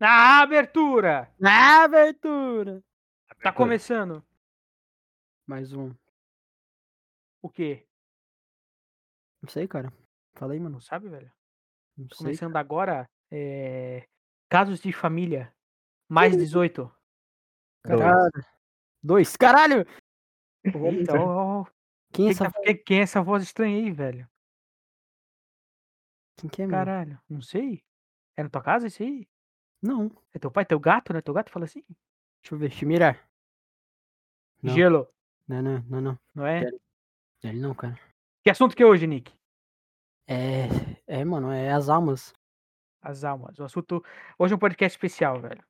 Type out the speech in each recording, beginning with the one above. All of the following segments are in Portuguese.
Na abertura! Na abertura! Tá começando. Mais um. O quê? Não sei, cara. Fala aí, mano. Não sabe, velho? Não sei. Começando agora, é... Casos de família. Mais 18. Caralho. Dois. Caralho! Então, Quem é essa tá- quem- quem é essa voz estranha aí, velho? Quem que é, mano? Caralho, não sei. É na tua casa isso aí? Não. É teu pai, teu gato, né? Teu gato fala assim? Deixa eu ver. Mirar. Não. Gelo, Não, não, não, não. não é? Ele não, cara. Que assunto que é hoje, Nick? É. É, mano. É as almas. As almas. O assunto. Hoje é um podcast especial, velho.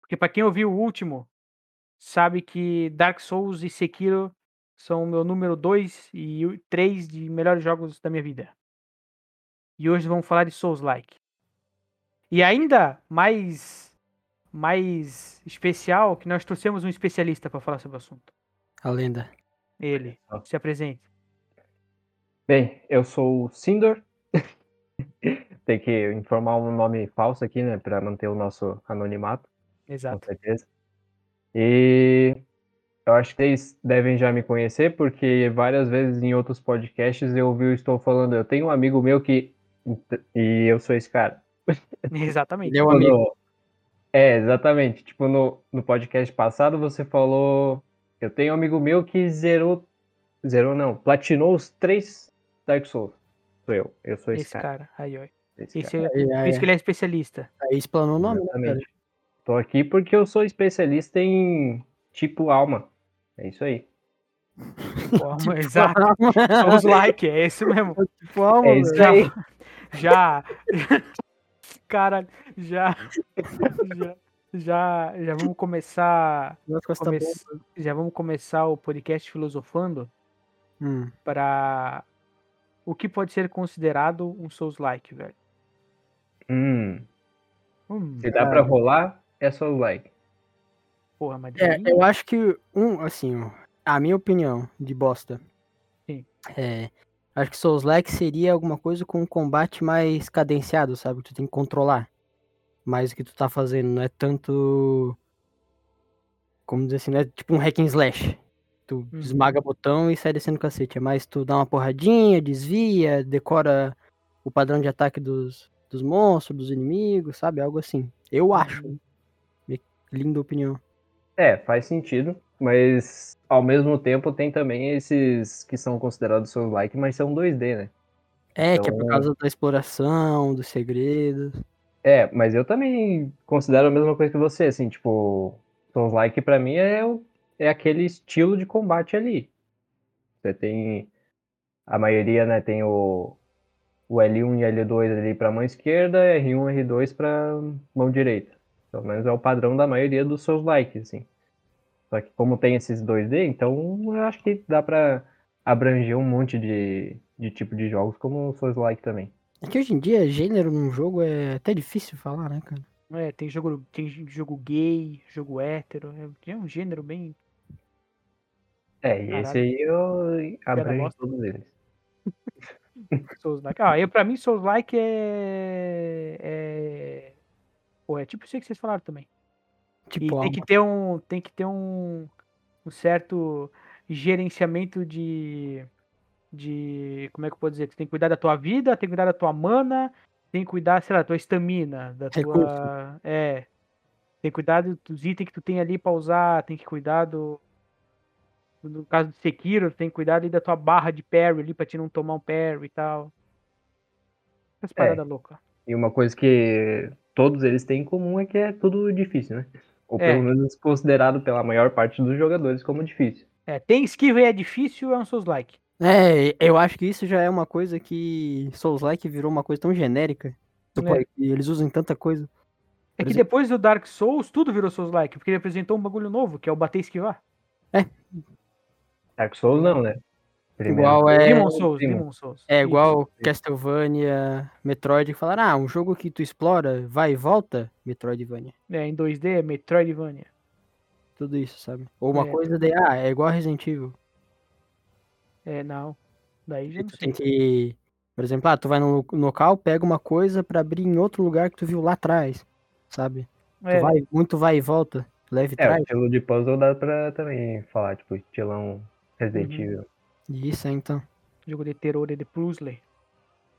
Porque pra quem ouviu o último, sabe que Dark Souls e Sekiro são o meu número 2 e 3 de melhores jogos da minha vida. E hoje vamos falar de Souls-like. E ainda mais mais especial que nós trouxemos um especialista para falar sobre o assunto. A lenda. Ele. Se apresente. Bem, eu sou o Sindor. Tem que informar um nome falso aqui, né, Pra manter o nosso anonimato, com Exato. certeza. E eu acho que vocês devem já me conhecer, porque várias vezes em outros podcasts eu ouvi o Estou falando, eu tenho um amigo meu que. E eu sou esse cara. Exatamente. É Quando- amigo. É, exatamente. Tipo, no, no podcast passado você falou. Eu tenho um amigo meu que zerou. Zerou não, platinou os três Dark Souls. Sou eu. Eu sou esse, Esse cara. cara. Aí, ó. Esse Esse cara. é, Aí, por aí, isso que ele é especialista. aí explanou o nome, né, cara? Exatamente. Tô aqui porque eu sou especialista em tipo alma. É isso aí. Forma, exato. Souls-like, é esse mesmo. Tipo, alma, É isso aí. Já. Cara, já. Já. Já, já vamos começar. Costa come- Bomba. já vamos começar o podcast filosofando Hum. para o que pode ser considerado um Souls-like, velho. Hum, Hum, se dá pra rolar, é só o like. porra, mas É, eu acho que um, assim, ó, a minha opinião de bosta. Sim. É, acho que Souls-like seria alguma coisa com um combate mais cadenciado, sabe? Que tu tem que controlar. Mais o que tu tá fazendo, não é tanto como dizer assim, não é tipo um hack and slash. Tu Uhum. esmaga botão e sai descendo cacete. É mais tu dá uma porradinha, desvia, decora o padrão de ataque dos, dos monstros, dos inimigos, sabe? Algo assim. Eu acho. Minha linda opinião. É, faz sentido, mas ao mesmo tempo tem também esses que são considerados seus like, mas são 2D, né? É, que é por Então- causa da exploração, dos segredos. É, mas eu também considero a mesma coisa que você, assim, tipo, Souls like pra mim é, o- é aquele estilo de combate ali. Você tem a maioria, né, tem o, o L1 e L2 ali pra mão esquerda, R1 e R2 pra mão direita. Pelo menos é o padrão da maioria dos seus likes, assim. Só que como tem esses 2D, então eu acho que dá pra abranger um monte de, de tipo de jogos como o Souls like também. É que hoje em dia, gênero num jogo é até difícil falar, né, cara? É, tem jogo, tem jogo gay, jogo hétero, é, é um gênero bem. É, e Caralho. esse aí eu abranjo todos eles. Souls-like. Ah, eu, pra mim, Souls-like é. É. Pô, é tipo isso que vocês falaram também. E Tipo, tem que ter um. Tem que ter um, um certo gerenciamento de. De. Como é que eu posso dizer? Tu tem que cuidar da tua vida, tem que cuidar da tua mana, tem que cuidar, sei lá, da tua estamina, da tua. Recurso. É. Tem que cuidar do- dos itens que tu tem ali pra usar, tem que cuidar do. No caso do Sekiro, tem que cuidar ali da tua barra de parry ali pra te não tomar um parry e tal. Essas É. paradas loucas. E uma coisa que todos eles têm em comum é que é tudo difícil, né? Ou É. pelo menos considerado pela maior parte dos jogadores como difícil. É, tem esquiva e é difícil, é um Souls-like. É, eu acho que isso já é uma coisa que Souls-like virou uma coisa tão genérica. Tu É. eles usam em tanta coisa. É que exemplo- depois do Dark Souls, tudo virou Souls-like, porque ele apresentou um bagulho novo, que é o bater e esquivar. Dark Souls não, né? Primeiro. Igual é. Demon Souls, Demon. Demon Souls. É Isso. igual Castlevania, Metroid, que falaram, ah, um jogo que tu explora, vai e volta, Metroidvania. É, em 2D é Metroidvania. Tudo isso, sabe? Ou uma É. coisa de, ah, é igual Resident Evil. É, não. Daí já não tu sei. tem que, por exemplo, ah, tu vai lo- local, pega uma coisa pra abrir em outro lugar que tu viu lá atrás. sabe? Tu É, vai, muito vai e volta, leve e É, o traz. estilo de puzzle dá pra também falar, tipo, estilão Resident Uhum. Isso, é, então. jogo de terror e de puzzle.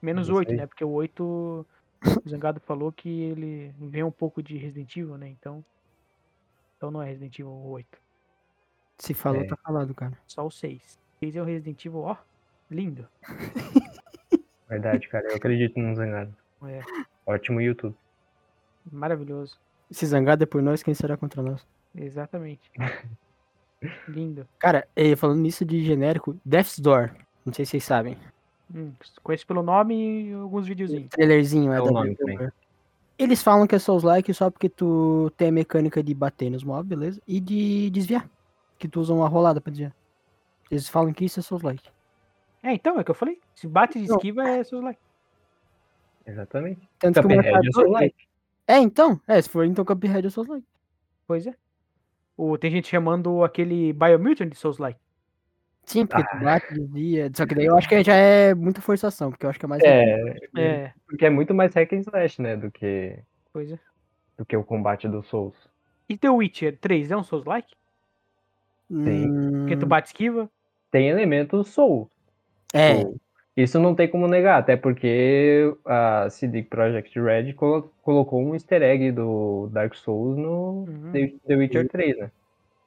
Menos Isso 8, aí. né? Porque o 8, o Zangado falou que ele vem um pouco de Resident Evil, né? Então, então não é Resident Evil 8. Se falou, É. tá falado, cara. Só o 6. 6 é o Resident Evil, ó, lindo. Verdade, cara. Eu acredito no Zangado. É, Ótimo YouTube. maravilhoso. Se zangado é por nós, quem será contra nós? Exatamente. lindo. Cara, eh, falando nisso de genérico, Death's Door. Não sei se vocês sabem. Hum, conheço pelo nome e alguns videozinhos. Trailerzinho é, É o da nome. Eles falam que é Souls-like só porque tu tem a mecânica de bater nos mobs, beleza? E de desviar. Que tu usa uma rolada pra desviar. Eles falam que isso é Souls-like. É, então, é o que eu falei. Se bate de Não. esquiva é seus like. Exatamente. Tanto que o Cuphead é marcador- seu like. É, então. É, se for então Cuphead é Souls-like. Pois é. O, tem gente chamando aquele Biomutant de Souls-like. Sim, porque Ah. tu bate, desvia. Só que daí eu acho que já é muita forçação, porque eu acho que é mais. É, É, porque é muito mais hack and slash, né, do que, pois é. do que o combate do Souls. E The Witcher 3 é um Souls-like? Hum, Porque tu bate esquiva? Tem elementos Souls. É, Tipo, Isso não tem como negar, até porque a CD Projekt Red colo- colocou um easter egg do Dark Souls no Uhum. The The Witcher 3, né?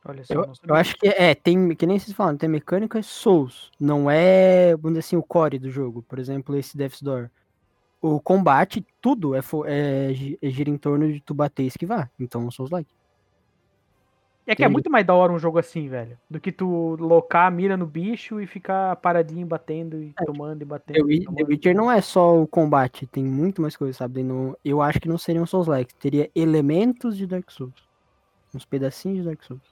Olha só, eu, eu acho que é, tem, que nem vocês falam, tem mecânica Souls. Não é, vamos dizer assim, o core do jogo. Por exemplo, esse Death's Door. O combate, tudo é, é, é gira em torno de tu bater e esquivar. Então, Souls-like. É que é muito mais da hora um jogo assim, velho. Do que tu locar a mira no bicho e ficar paradinho batendo e tomando e batendo. The, e The. Witcher não é só o combate, tem muito mais coisa, sabe? Não- eu acho que não seria um Souls-like. Teria elementos de Dark Souls. Uns pedacinhos de Dark Souls.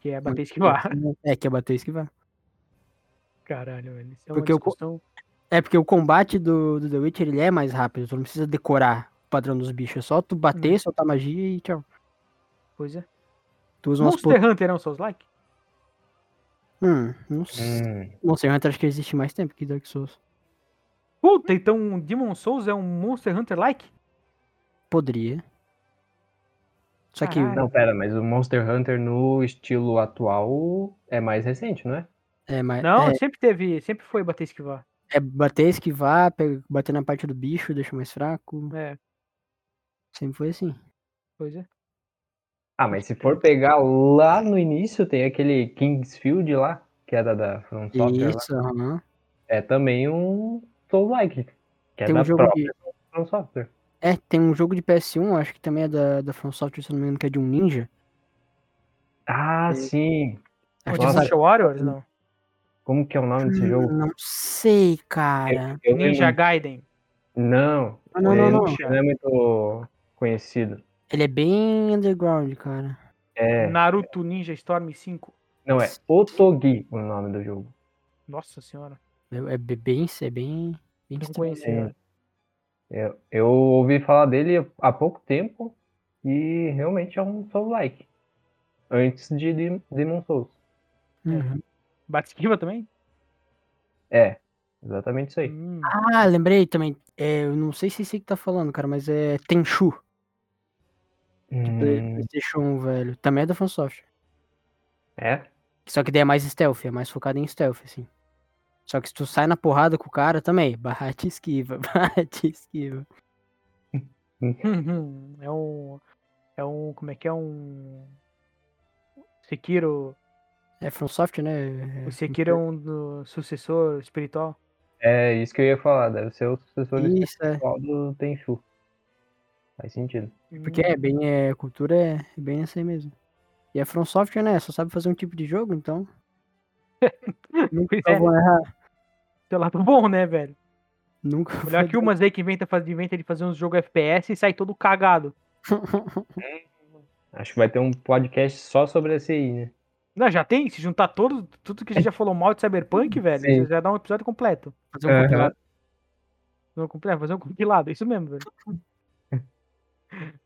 Que é bater e esquivar. É, que é bater e esquivar. Caralho, velho. Isso é Porque uma o discussão. É porque o combate do, do The Witcher ele é mais rápido, tu não precisa decorar o padrão dos bichos, é só tu bater, Hum. soltar magia e tchau. Pois é. Tu usa umas Monster Hunter é um Souls-like? Hum, não sei. Hum, Monster Hunter acho que existe mais tempo que Dark Souls. Puta, então Demon Souls é um Monster Hunter-like? Poderia. Só que não, pera, mas o Monster Hunter no estilo atual é mais recente, não é? é mais. Não, É, sempre teve, sempre foi bater e esquivar. é bater, esquivar, bater na parte do bicho, deixa mais fraco. É, Sempre foi assim. pois é. Ah, mas se for pegar lá no início, tem aquele Kingsfield lá, que era da From Software lá. Isso, aham. É também um Soul-like, que é Tem um da jogo própria de. From Software. É, tem um jogo de PS1, acho que também é da, da From Software, se eu não me engano, que é de um ninja. Ah, sim. Que Demon Nossa. sabe- Warriors, não. Como que é o nome desse jogo? Não sei, cara. Eu Ninja Gaiden. Não, Ah, não, ele não, não. não é muito conhecido. Ele é bem underground, cara. É, Naruto Ninja Storm 5. não é Otogi o nome do jogo. Nossa senhora. É, é be- bem, é bem, bem Não estranho. conhecia. Sim. Eu, eu ouvi falar dele há pouco tempo e realmente é um Soul-like. Antes de Dem- Demon Souls. Uhum. Bate esquiva também? É, exatamente isso aí. Hum, Ah, lembrei também. É, eu não sei se esse que tá falando, cara, mas é Tenchu. Hum, PlayStation 1, velho. Também é da FromSoft. é? Só que daí é mais stealth, é mais focado em stealth, assim. Só que se tu sai na porrada com o cara também, bate e esquiva, bate e esquiva. É um. É um. Como é que é um. Sekiro. É FromSoft, né? O Sekiro é um do sucessor espiritual. É isso que eu ia falar. Deve ser o sucessor Isso, é. espiritual do Tenchu. Faz sentido. Porque é bem, é, a cultura é, é bem essa aí mesmo. E a From Software, né, só sabe fazer um tipo de jogo, então... nunca é. vão errar. Seu lado bom, né, velho? Nunca Melhor que umas aí que inventa, faz- inventa de fazer uns jogos FPS e sai todo cagado. Acho que vai ter um podcast só sobre esse aí, né? Não, já tem? Se juntar todo, tudo que a gente já falou mal de Cyberpunk, velho, Sim. já dá um episódio completo. fazer um Aham. compilado. Fazer um completo, fazer um compilado, isso mesmo, velho.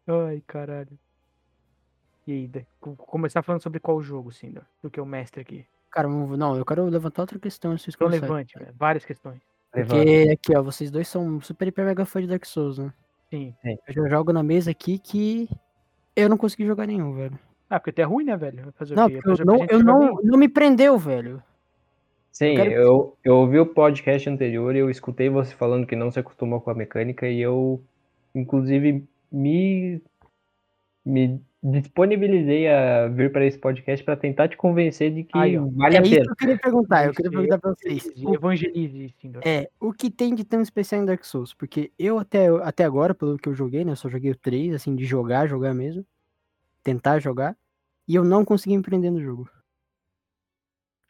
Ai, caralho. E aí, co- começar falando sobre qual jogo, Cinder? Do que o mestre aqui. Cara, vamos- não, eu quero levantar outra questão antes de Então começar. levante, velho. Várias questões. Levanta. Porque aqui, ó, vocês dois são super hiper mega fã de Dark Souls, né? Sim. Eu já jogo na mesa aqui que eu não consegui jogar nenhum, velho. Ah, porque tu é ruim, né, velho? Vai Fazer Não, o quê? porque eu a não, gente eu joga não, não me prendeu, velho. Sim, quero- eu, eu ouvi o podcast anterior e eu escutei você falando que não se acostumou com a mecânica e eu, inclusive, me, me disponibilizei a vir para esse podcast para tentar te convencer de que Aí, vale é a isso que pena. eu queria perguntar. Eu queria perguntar pra vocês. Evangelize, sim. É, o que tem de tão especial em Dark Souls? Porque eu até, até agora, pelo que eu joguei, né? Eu só joguei o 3, assim, de jogar, jogar mesmo. Tentar jogar. E eu não consegui me prender no jogo.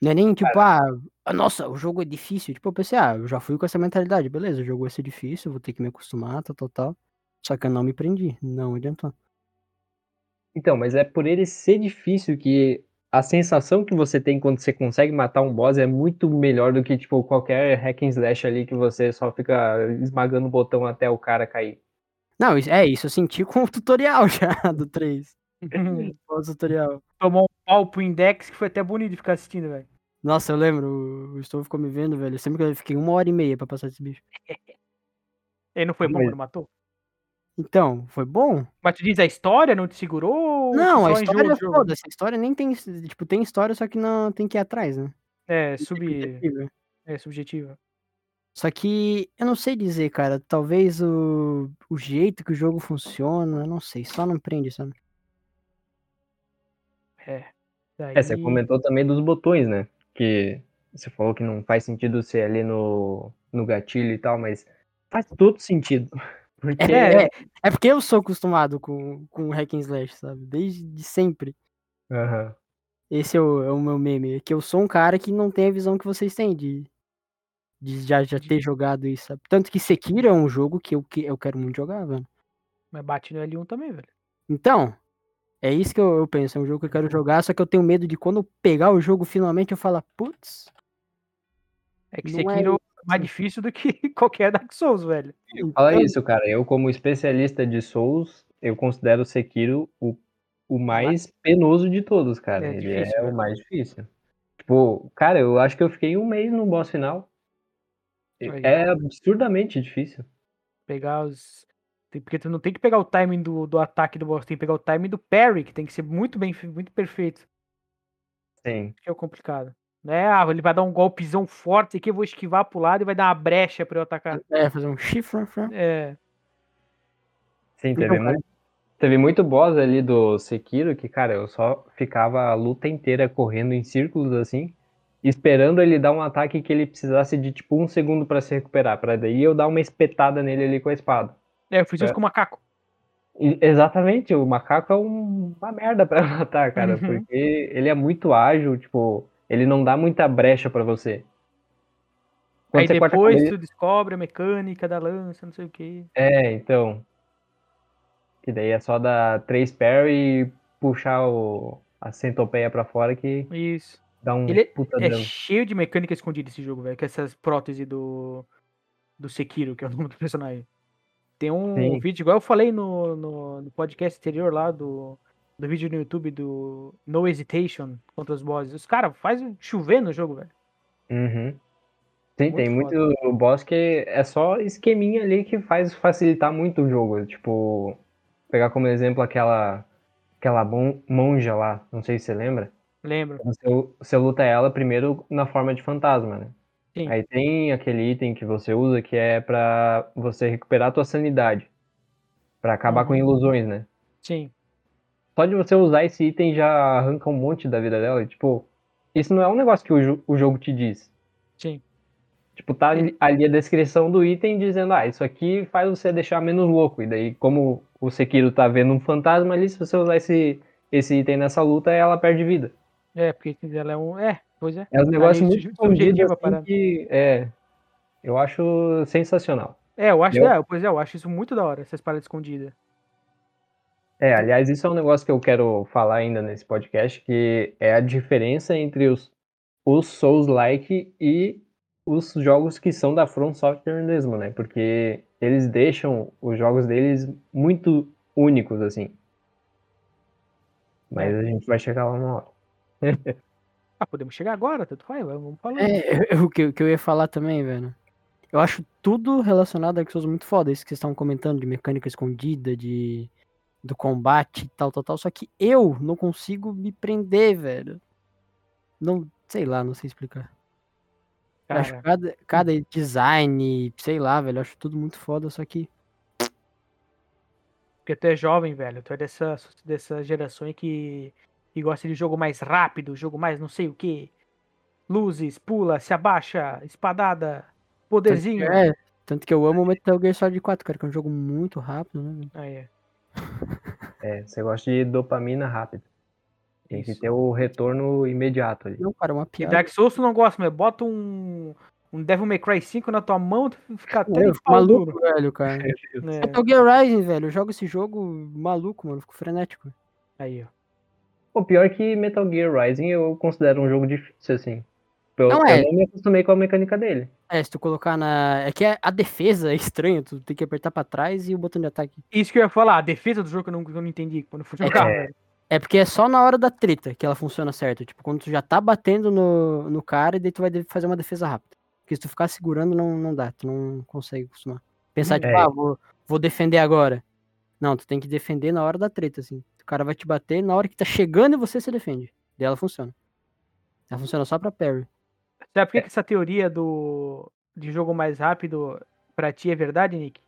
Não é nem tipo, ah, ah, nossa, o jogo é difícil. Tipo, eu pensei, ah, eu já fui com essa mentalidade. Beleza, o jogo vai ser difícil, vou ter que me acostumar, tal, tal, tal. Só que eu não me prendi. Não adiantou. Então, mas é por ele ser difícil que a sensação que você tem quando você consegue matar um boss é muito melhor do que, tipo, qualquer hack and slash ali que você só fica esmagando o botão até o cara cair. Não, é isso, eu senti com o tutorial já do 3. O tutorial. Tomou um pau pro index que foi até bonito de ficar assistindo, velho. Nossa, eu lembro, o- Stove ficou me vendo, velho. Sempre que eu fiquei uma hora e meia pra passar esse bicho. Ele não foi bom Mas- quando matou? Então, foi bom? Mas tu diz a história, não te segurou? ou Não, a história, jogo? foda-se, a história nem tem, tipo, tem história, só que não tem que ir atrás, né? É, sub... Subjetivo. é subjetiva. Só que eu não sei dizer, cara, talvez o, o jeito que o jogo funciona, eu não sei, só não prende, sabe? É. Daí... É, você comentou também dos botões, né? Que você falou que não faz sentido ser ali no, no gatilho e tal, mas faz todo sentido. Porque É, é, é porque eu sou acostumado com, com hack and slash, sabe? Desde de sempre. Aham. Esse é o, é o meu meme, é que eu sou um cara que não tem a visão que vocês têm de, de já, já ter jogado isso, sabe? Tanto que Sekiro é um jogo que eu, que eu quero muito jogar, velho. Mas bate no L1 também, velho. Então, é isso que eu, eu penso, é um jogo que eu quero jogar, só que eu tenho medo de quando eu pegar o jogo finalmente eu falar, putz, É que é Sekiro é mais difícil do que qualquer Dark Souls, velho. Fala então- isso, cara. Eu, como especialista de Souls, eu considero o Sekiro o, o mais penoso de todos, cara. É Ele difícil, é velho. o mais difícil. Tipo, cara, eu acho que eu fiquei um mês no boss final. Aí. É absurdamente difícil. Pegar os. Porque tu não tem que pegar o timing do, do ataque do boss, tem que pegar o timing do parry, que tem que ser muito bem, muito perfeito. Sim. Que é o complicado. Né? Ah, ele vai dar um golpezão forte aqui, eu vou esquivar pro lado e vai dar uma brecha pra eu atacar. é, fazer um chifre, É. Sim, teve, Então, muito, teve muito boss ali do Sekiro que, cara, eu só ficava a luta inteira correndo em círculos assim, esperando ele dar um ataque que ele precisasse de tipo um segundo pra se recuperar, pra daí eu dar uma espetada nele ali com a espada. É, eu fiz isso É. com o macaco. Exatamente, o macaco é um- uma merda pra matar, cara, Uhum. porque ele é muito ágil, tipo, ele não dá muita brecha pra você. Quando Aí você depois cabeça- tu descobre a mecânica da lança, não sei o que. É, então. Que daí é só dar três parry e puxar o, a centopeia pra fora que Isso. dá um Ele puta É dano. cheio de mecânica escondida esse jogo, velho. Com essas próteses do. Do Sekiro, que é o nome do personagem. Tem um Sim. vídeo, igual eu falei no, no, no podcast anterior lá do, do vídeo no YouTube do No Hesitation contra os bosses. Os caras fazem chover no jogo, velho. Uhum. Sim, Muito tem muito boss que é só esqueminha ali que faz facilitar muito o jogo. Tipo, pegar como exemplo aquela aquela mon- monja lá, não sei se você lembra. Lembro. Você, você luta ela primeiro na forma de fantasma, né? Sim. Aí tem aquele item que você usa que é pra você recuperar a tua sanidade. Pra acabar com Uhum. ilusões, né? Sim. Só de você usar esse item já arranca um monte da vida dela. E, tipo, isso não é um negócio que o, jo- o jogo te diz. Sim. Tipo, tá ali, a descrição do item dizendo, ah, isso aqui faz você deixar menos louco. E daí, como o Sekiro tá vendo um fantasma ali, se você usar esse, esse item nessa luta, ela perde vida. É, porque ela é um. É, pois é. É um negócio muito escondido, assim, que é... Eu acho sensacional. É, eu acho, Eu- é, pois é, eu acho isso muito da hora, essas paradas escondidas. É, aliás, isso é um negócio que eu quero falar ainda nesse podcast, que é a diferença entre os, os Souls-like e os jogos que são da From Software mesmo, né? Porque eles deixam os jogos deles muito únicos, assim. Mas a gente vai chegar lá uma hora. Ah, podemos chegar agora, tanto faz, vamos falando. É, o que, o que eu ia falar também, velho. Eu acho tudo relacionado a Dark Souls muito foda. Isso que vocês estavam comentando de mecânica escondida, de do combate, tal, tal, tal. Só que eu não consigo me prender, velho. Não, sei lá, não sei explicar. Eu acho Cara, cada, cada design, sei lá, velho, acho tudo muito foda, só que porque tu é jovem, velho. Tu é dessa, dessa geração aí que, que gosta de jogo mais rápido, jogo mais não sei o que. Luzes, pula, se abaixa, espadada, poderzinho. é, tanto que eu amo o Metal Gear Solid 4, cara, que é um jogo muito rápido, né? Aí, é. É, você gosta de dopamina rápida. Tem que Isso. ter o retorno imediato ali. Não, cara, é uma E piada. Dark Souls tu não gosta, mas bota um, um Devil May Cry 5 na tua mão, tu fica até Eu maluco, duro. velho, cara. né? Metal Gear Rising, velho, eu jogo esse jogo maluco, mano, fico frenético. Aí, ó. O pior é que Metal Gear Rising eu considero um jogo difícil, assim. Eu Não eu é. não me acostumei com a mecânica dele. É, se tu colocar na. É que a defesa é estranha, tu tem que apertar pra trás e o botão de ataque. Isso que eu ia falar, a defesa do jogo que eu não, eu não entendi quando eu fui É jogar, velho. É porque é só na hora da treta que ela funciona certo. Tipo, quando tu já tá batendo no, no cara e daí tu vai fazer uma defesa rápida. Porque se tu ficar segurando, não, não dá. Tu não consegue acostumar. Pensar, tipo, É. ah, vou, vou defender agora. Não, tu tem que defender na hora da treta, assim. O cara vai te bater na hora que tá chegando e você se defende. Daí ela funciona. Ela funciona só pra parry. Sabe por que, que essa teoria do de jogo mais rápido pra ti é verdade, Nick?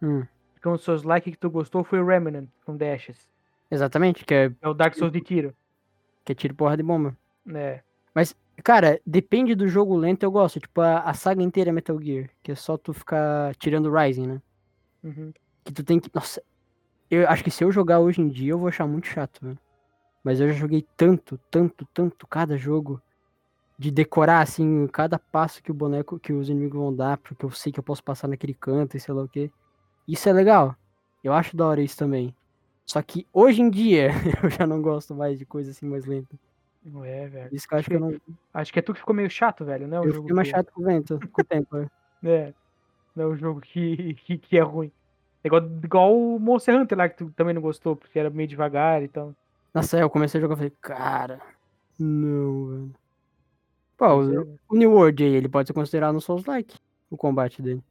Hum, Porque um dos seus likes que tu gostou foi o Remnant com Dashes. exatamente, que é, É o Dark Souls de tiro. que é tiro porra de bomba. É. Cara, depende do jogo lento, eu gosto. Tipo, a, a saga inteira é Metal Gear. Que é só tu ficar tirando Rising, né? Uhum. Que tu tem que. Nossa. Eu acho que se eu jogar hoje em dia, eu vou achar muito chato, velho. Mas eu já joguei tanto, tanto, tanto cada jogo. De decorar, assim, cada passo que o boneco, que os inimigos vão dar, porque eu sei que eu posso passar naquele canto e sei lá o quê. Isso é legal. Eu acho da hora isso também. Só que hoje em dia, eu já não gosto mais de coisa assim mais lenta. Não é, velho. Isso que eu acho que eu não. Acho que é tu que ficou meio chato, velho, né? O Eu jogo fiquei mais que- chato com o vento, com o tempo. é. É. Não é o jogo que, que, que é ruim. É igual, igual o Monster Hunter lá, que tu também não gostou, porque era meio devagar e tal. Nossa, é, eu comecei a jogar e falei, cara, não, velho. Pô, Pois é, o, o New World aí, ele pode ser considerado um Souls-like, o combate dele.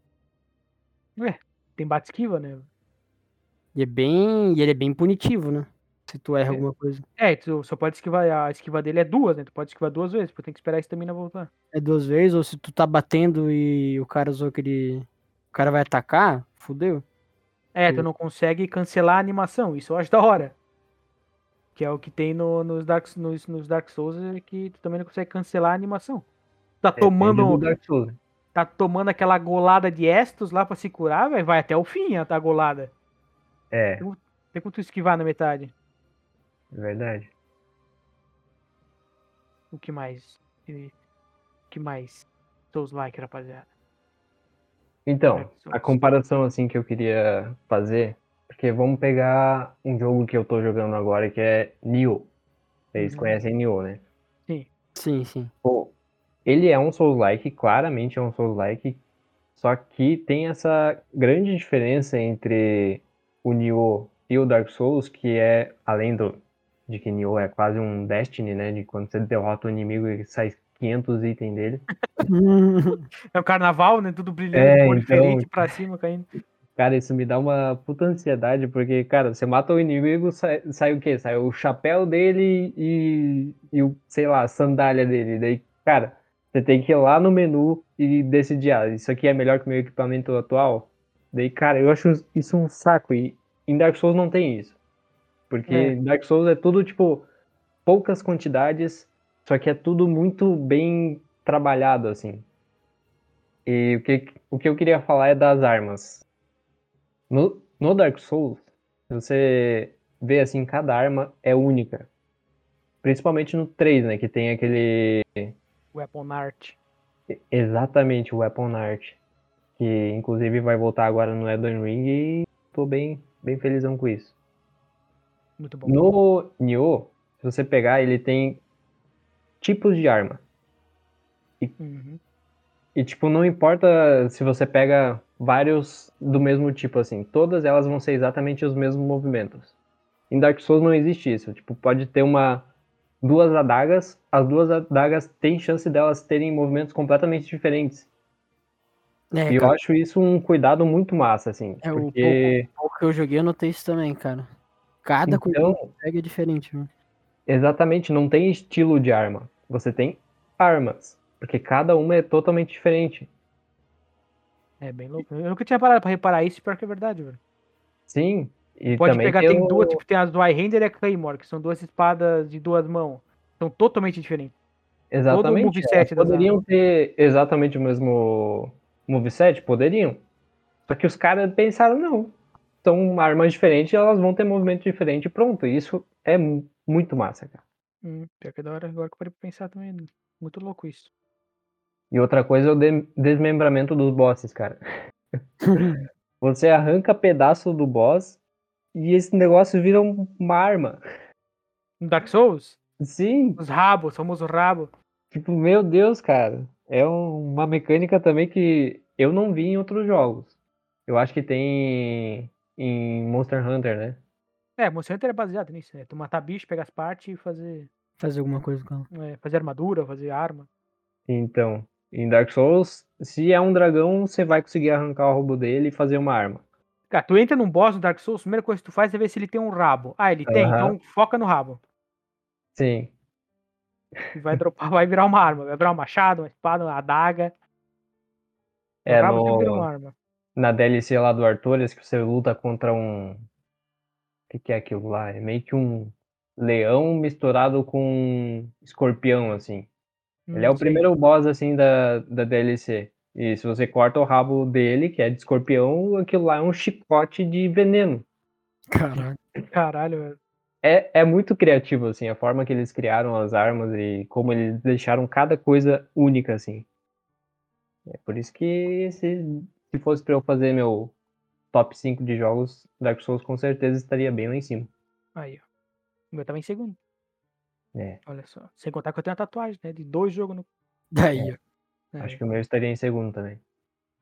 Tem bate-esquiva, né? E é bem. E ele é bem punitivo, né? Se tu erra É. alguma coisa. É, tu só pode esquivar, a esquiva dele é duas, né? Tu pode esquivar duas vezes, porque tem que esperar a estamina voltar. É duas vezes, ou se tu tá batendo e o cara usou aquele. O cara vai atacar, fudeu. É, tu não consegue cancelar a animação, isso eu acho da hora. Que é o que tem no- nos, Dark, nos, nos Dark Souls, é que tu também não consegue cancelar a animação. Tá Depende tomando, tá tomando aquela golada de Estus lá pra se curar, velho, vai até o fim a, a golada. É, Tem como tu esquivar na metade. é verdade. O que mais? O que mais? Souls like, rapaziada. Então, a comparação assim que eu queria fazer, porque vamos pegar um jogo que eu tô jogando agora que é Nioh. Vocês Uhum. conhecem Nioh, né? Sim, sim. Pô, ele é um Souls-like, claramente é um Souls-like, só que tem essa grande diferença entre o Nioh e o Dark Souls, que é, além do, de que Nioh é quase um Destiny, né? De quando você derrota o inimigo e sai 500 itens dele. É o carnaval, né? Tudo brilhando, É, cor então- diferente pra cima, caindo. Cara, isso me dá uma puta ansiedade, porque, cara, você mata o inimigo, sai, sai o quê? Sai o chapéu dele e, e o, sei lá, a sandália dele. Daí, cara, você tem que ir lá no menu e decidir, ah, isso aqui é melhor que o meu equipamento atual. Daí, cara, eu acho isso um saco. E em Dark Souls não tem isso. Porque É. em Dark Souls é tudo, tipo, poucas quantidades, só que é tudo muito bem trabalhado, assim. E o que, o que eu queria falar é das armas. No, no Dark Souls, você vê assim, cada arma é única. Principalmente no 3, né? Que tem aquele. Weapon Art. Exatamente, o Weapon Art. Que inclusive vai voltar agora no Elden Ring e tô bem, bem felizão com isso. Muito bom. No Nioh, se você pegar, ele tem tipos de arma. Uhum. E, tipo, não importa se você pega vários do mesmo tipo, assim. Todas elas vão ser exatamente os mesmos movimentos. Em Dark Souls não existe isso. Tipo, pode ter uma... Duas adagas. As duas adagas têm chance delas terem movimentos completamente diferentes. É, E eu cara, acho isso um cuidado muito massa, assim. é o porque, pouco, pouco que eu joguei, eu notei isso também, cara. Cada então, pega é diferente, viu? exatamente, não tem estilo de arma. Você tem armas. Porque cada uma é totalmente diferente. É bem louco. Eu nunca tinha parado pra reparar isso, pior que é verdade, velho. Sim. E Pode pegar, tem tem o- duas, tipo, tem as do Highlander e a Claymore, que são duas espadas de duas mãos. São totalmente diferentes. Exatamente. moveset elas das poderiam ter exatamente o mesmo moveset? Poderiam. Só que os caras pensaram, não. São armas diferentes, elas vão ter movimento diferente e pronto. Isso é mu- muito massa, cara. Hum, pior que é da hora, agora que eu parei pra pensar também. né? Muito louco isso. E outra coisa é o de- desmembramento dos bosses, cara. Você arranca pedaço do boss e esse negócio vira um- uma arma. No Dark Souls, Sim, os rabos, o famoso rabo. tipo, meu Deus, cara. É um- uma mecânica também que eu não vi em outros jogos. Eu acho que tem em Monster Hunter, né? É, Monster Hunter é baseado nisso, né? Tu matar bicho, pegar as partes e fazer, Fazer alguma coisa com ela. é, fazer armadura, fazer arma. Então, em Dark Souls, se é um dragão, você vai conseguir arrancar o roubo dele e fazer uma arma. Cara, tu entra num boss no Dark Souls, a primeira coisa que tu faz é ver se ele tem um rabo. Ah, ele tem, então foca no rabo. Sim. E vai dropar, vai virar uma arma. Vai virar um machado, uma espada, uma adaga. O É rabo no, uma arma. na DLC lá do Artorias que você luta contra um. O que, que é aquilo lá? É meio que um leão misturado com um escorpião, assim. Ele é Hum, o sei. primeiro boss, assim, da, da DLC. E se você corta o rabo dele, que é de escorpião, aquilo lá é um chicote de veneno. Caralho. Caralho, velho. É, é muito criativo, assim, a forma que eles criaram as armas e como eles deixaram cada coisa única, assim. É por isso que se, se fosse pra eu fazer meu top 5 de jogos, Dark Souls com certeza estaria bem lá em cima. Aí, ó. O meu tava em segundo. É, Olha só. Sem contar que eu tenho uma tatuagem, né? De dois jogos no. Daí, ó. É, acho que o meu estaria em segundo também.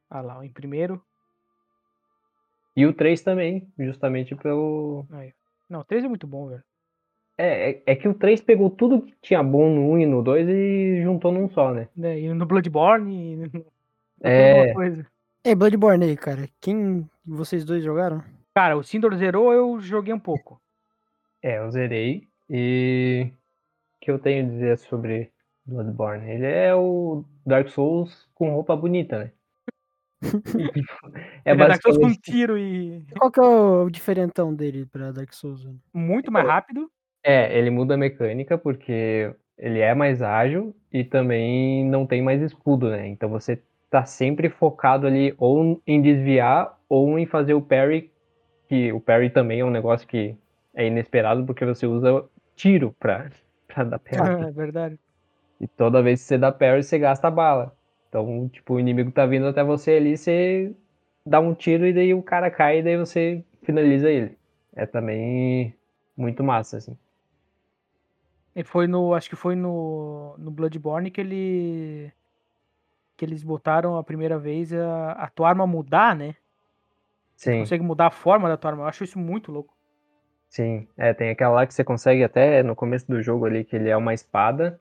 Ah lá, em primeiro. E o 3 também, justamente pelo. Aí. Não, o 3 é muito bom, velho. É, é, é que o 3 pegou tudo que tinha bom no 1 e no 2 e juntou num só, né? Né, E no Bloodborne. e no- É. Ei, Bloodborne aí, cara. Quem vocês dois jogaram? Cara, o Sindor zerou, eu joguei um pouco. É, eu zerei. E que eu tenho a dizer sobre Bloodborne? Ele é o Dark Souls com roupa bonita, né? é Ele é Dark Souls com basicamente. tiro e. Qual que é o diferentão dele pra Dark Souls? né? Muito mais rápido. É, ele muda a mecânica porque ele é mais ágil e também não tem mais escudo, né? Então você tá sempre focado ali ou em desviar ou em fazer o parry, que o parry também é um negócio que é inesperado porque você usa tiro pra, pra dar parry. é verdade. E toda vez que você dá parry, você gasta bala. Então, tipo, o inimigo tá vindo até você ali, você dá um tiro e daí o cara cai e daí você finaliza ele. É também muito massa, assim. E foi no. Acho que foi no, no Bloodborne que ele. Que eles botaram a primeira vez a, a tua arma mudar, né? Sim, Consegue mudar a forma da tua arma. Eu acho isso muito louco. Sim. É, tem aquela lá que você consegue até no começo do jogo ali, que ele é uma espada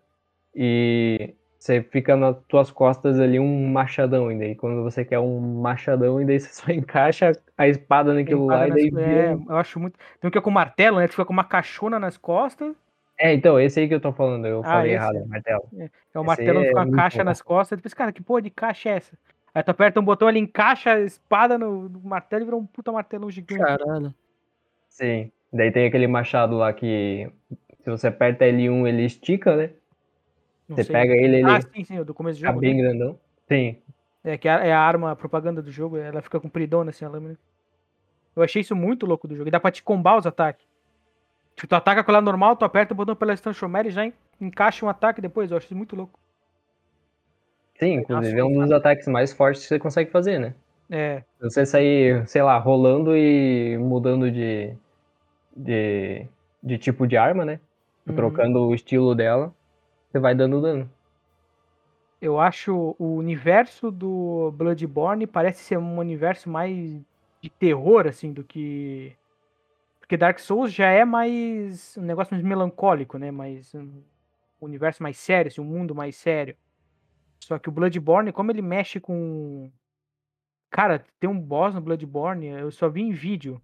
e você fica nas tuas costas ali um machadão. E daí quando você quer um machadão, e daí você só encaixa a espada naquilo lá e Espada daí nas- vira é, um- eu acho muito. Tem um que é com martelo, né? Tu fica com uma caixona nas costas. É, então, esse aí que eu tô falando, eu Ah, falei esse. errado, martelo. É o Esse martelo fica é muito caixa bom. nas costas. Depois, cara, que porra de caixa é essa? Aí tu aperta um botão, ele encaixa a espada no, no martelo e vira um puta martelão gigante. Caralho. Sim. Daí tem aquele machado lá que se você aperta L1 ele estica, né? Não Você sei. pega ele, ele Ah, sim, sim, do começo do jogo. bem né? grandão. Sim. É que é a arma, a propaganda do jogo, ela fica compridona assim a lâmina. Eu achei isso muito louco do jogo. E dá pra te combar os ataques. Tipo, tu ataca com ela normal, tu aperta o botão pela Stanchomer e já en- encaixa um ataque depois. Eu acho isso muito louco. Sim, inclusive é um dos ataques mais fortes que você consegue fazer, né? É, você sair, sei lá, rolando e mudando de, de, de tipo de arma, né? uhum. Trocando o estilo dela, você vai dando dano. eu acho o universo do Bloodborne parece ser um universo mais de terror, assim, do que. Porque Dark Souls já é mais. um negócio mais melancólico, né? Mais. um universo mais sério, assim, um mundo mais sério. Só que o Bloodborne, como ele mexe com. cara, tem um boss no Bloodborne, eu só vi em vídeo,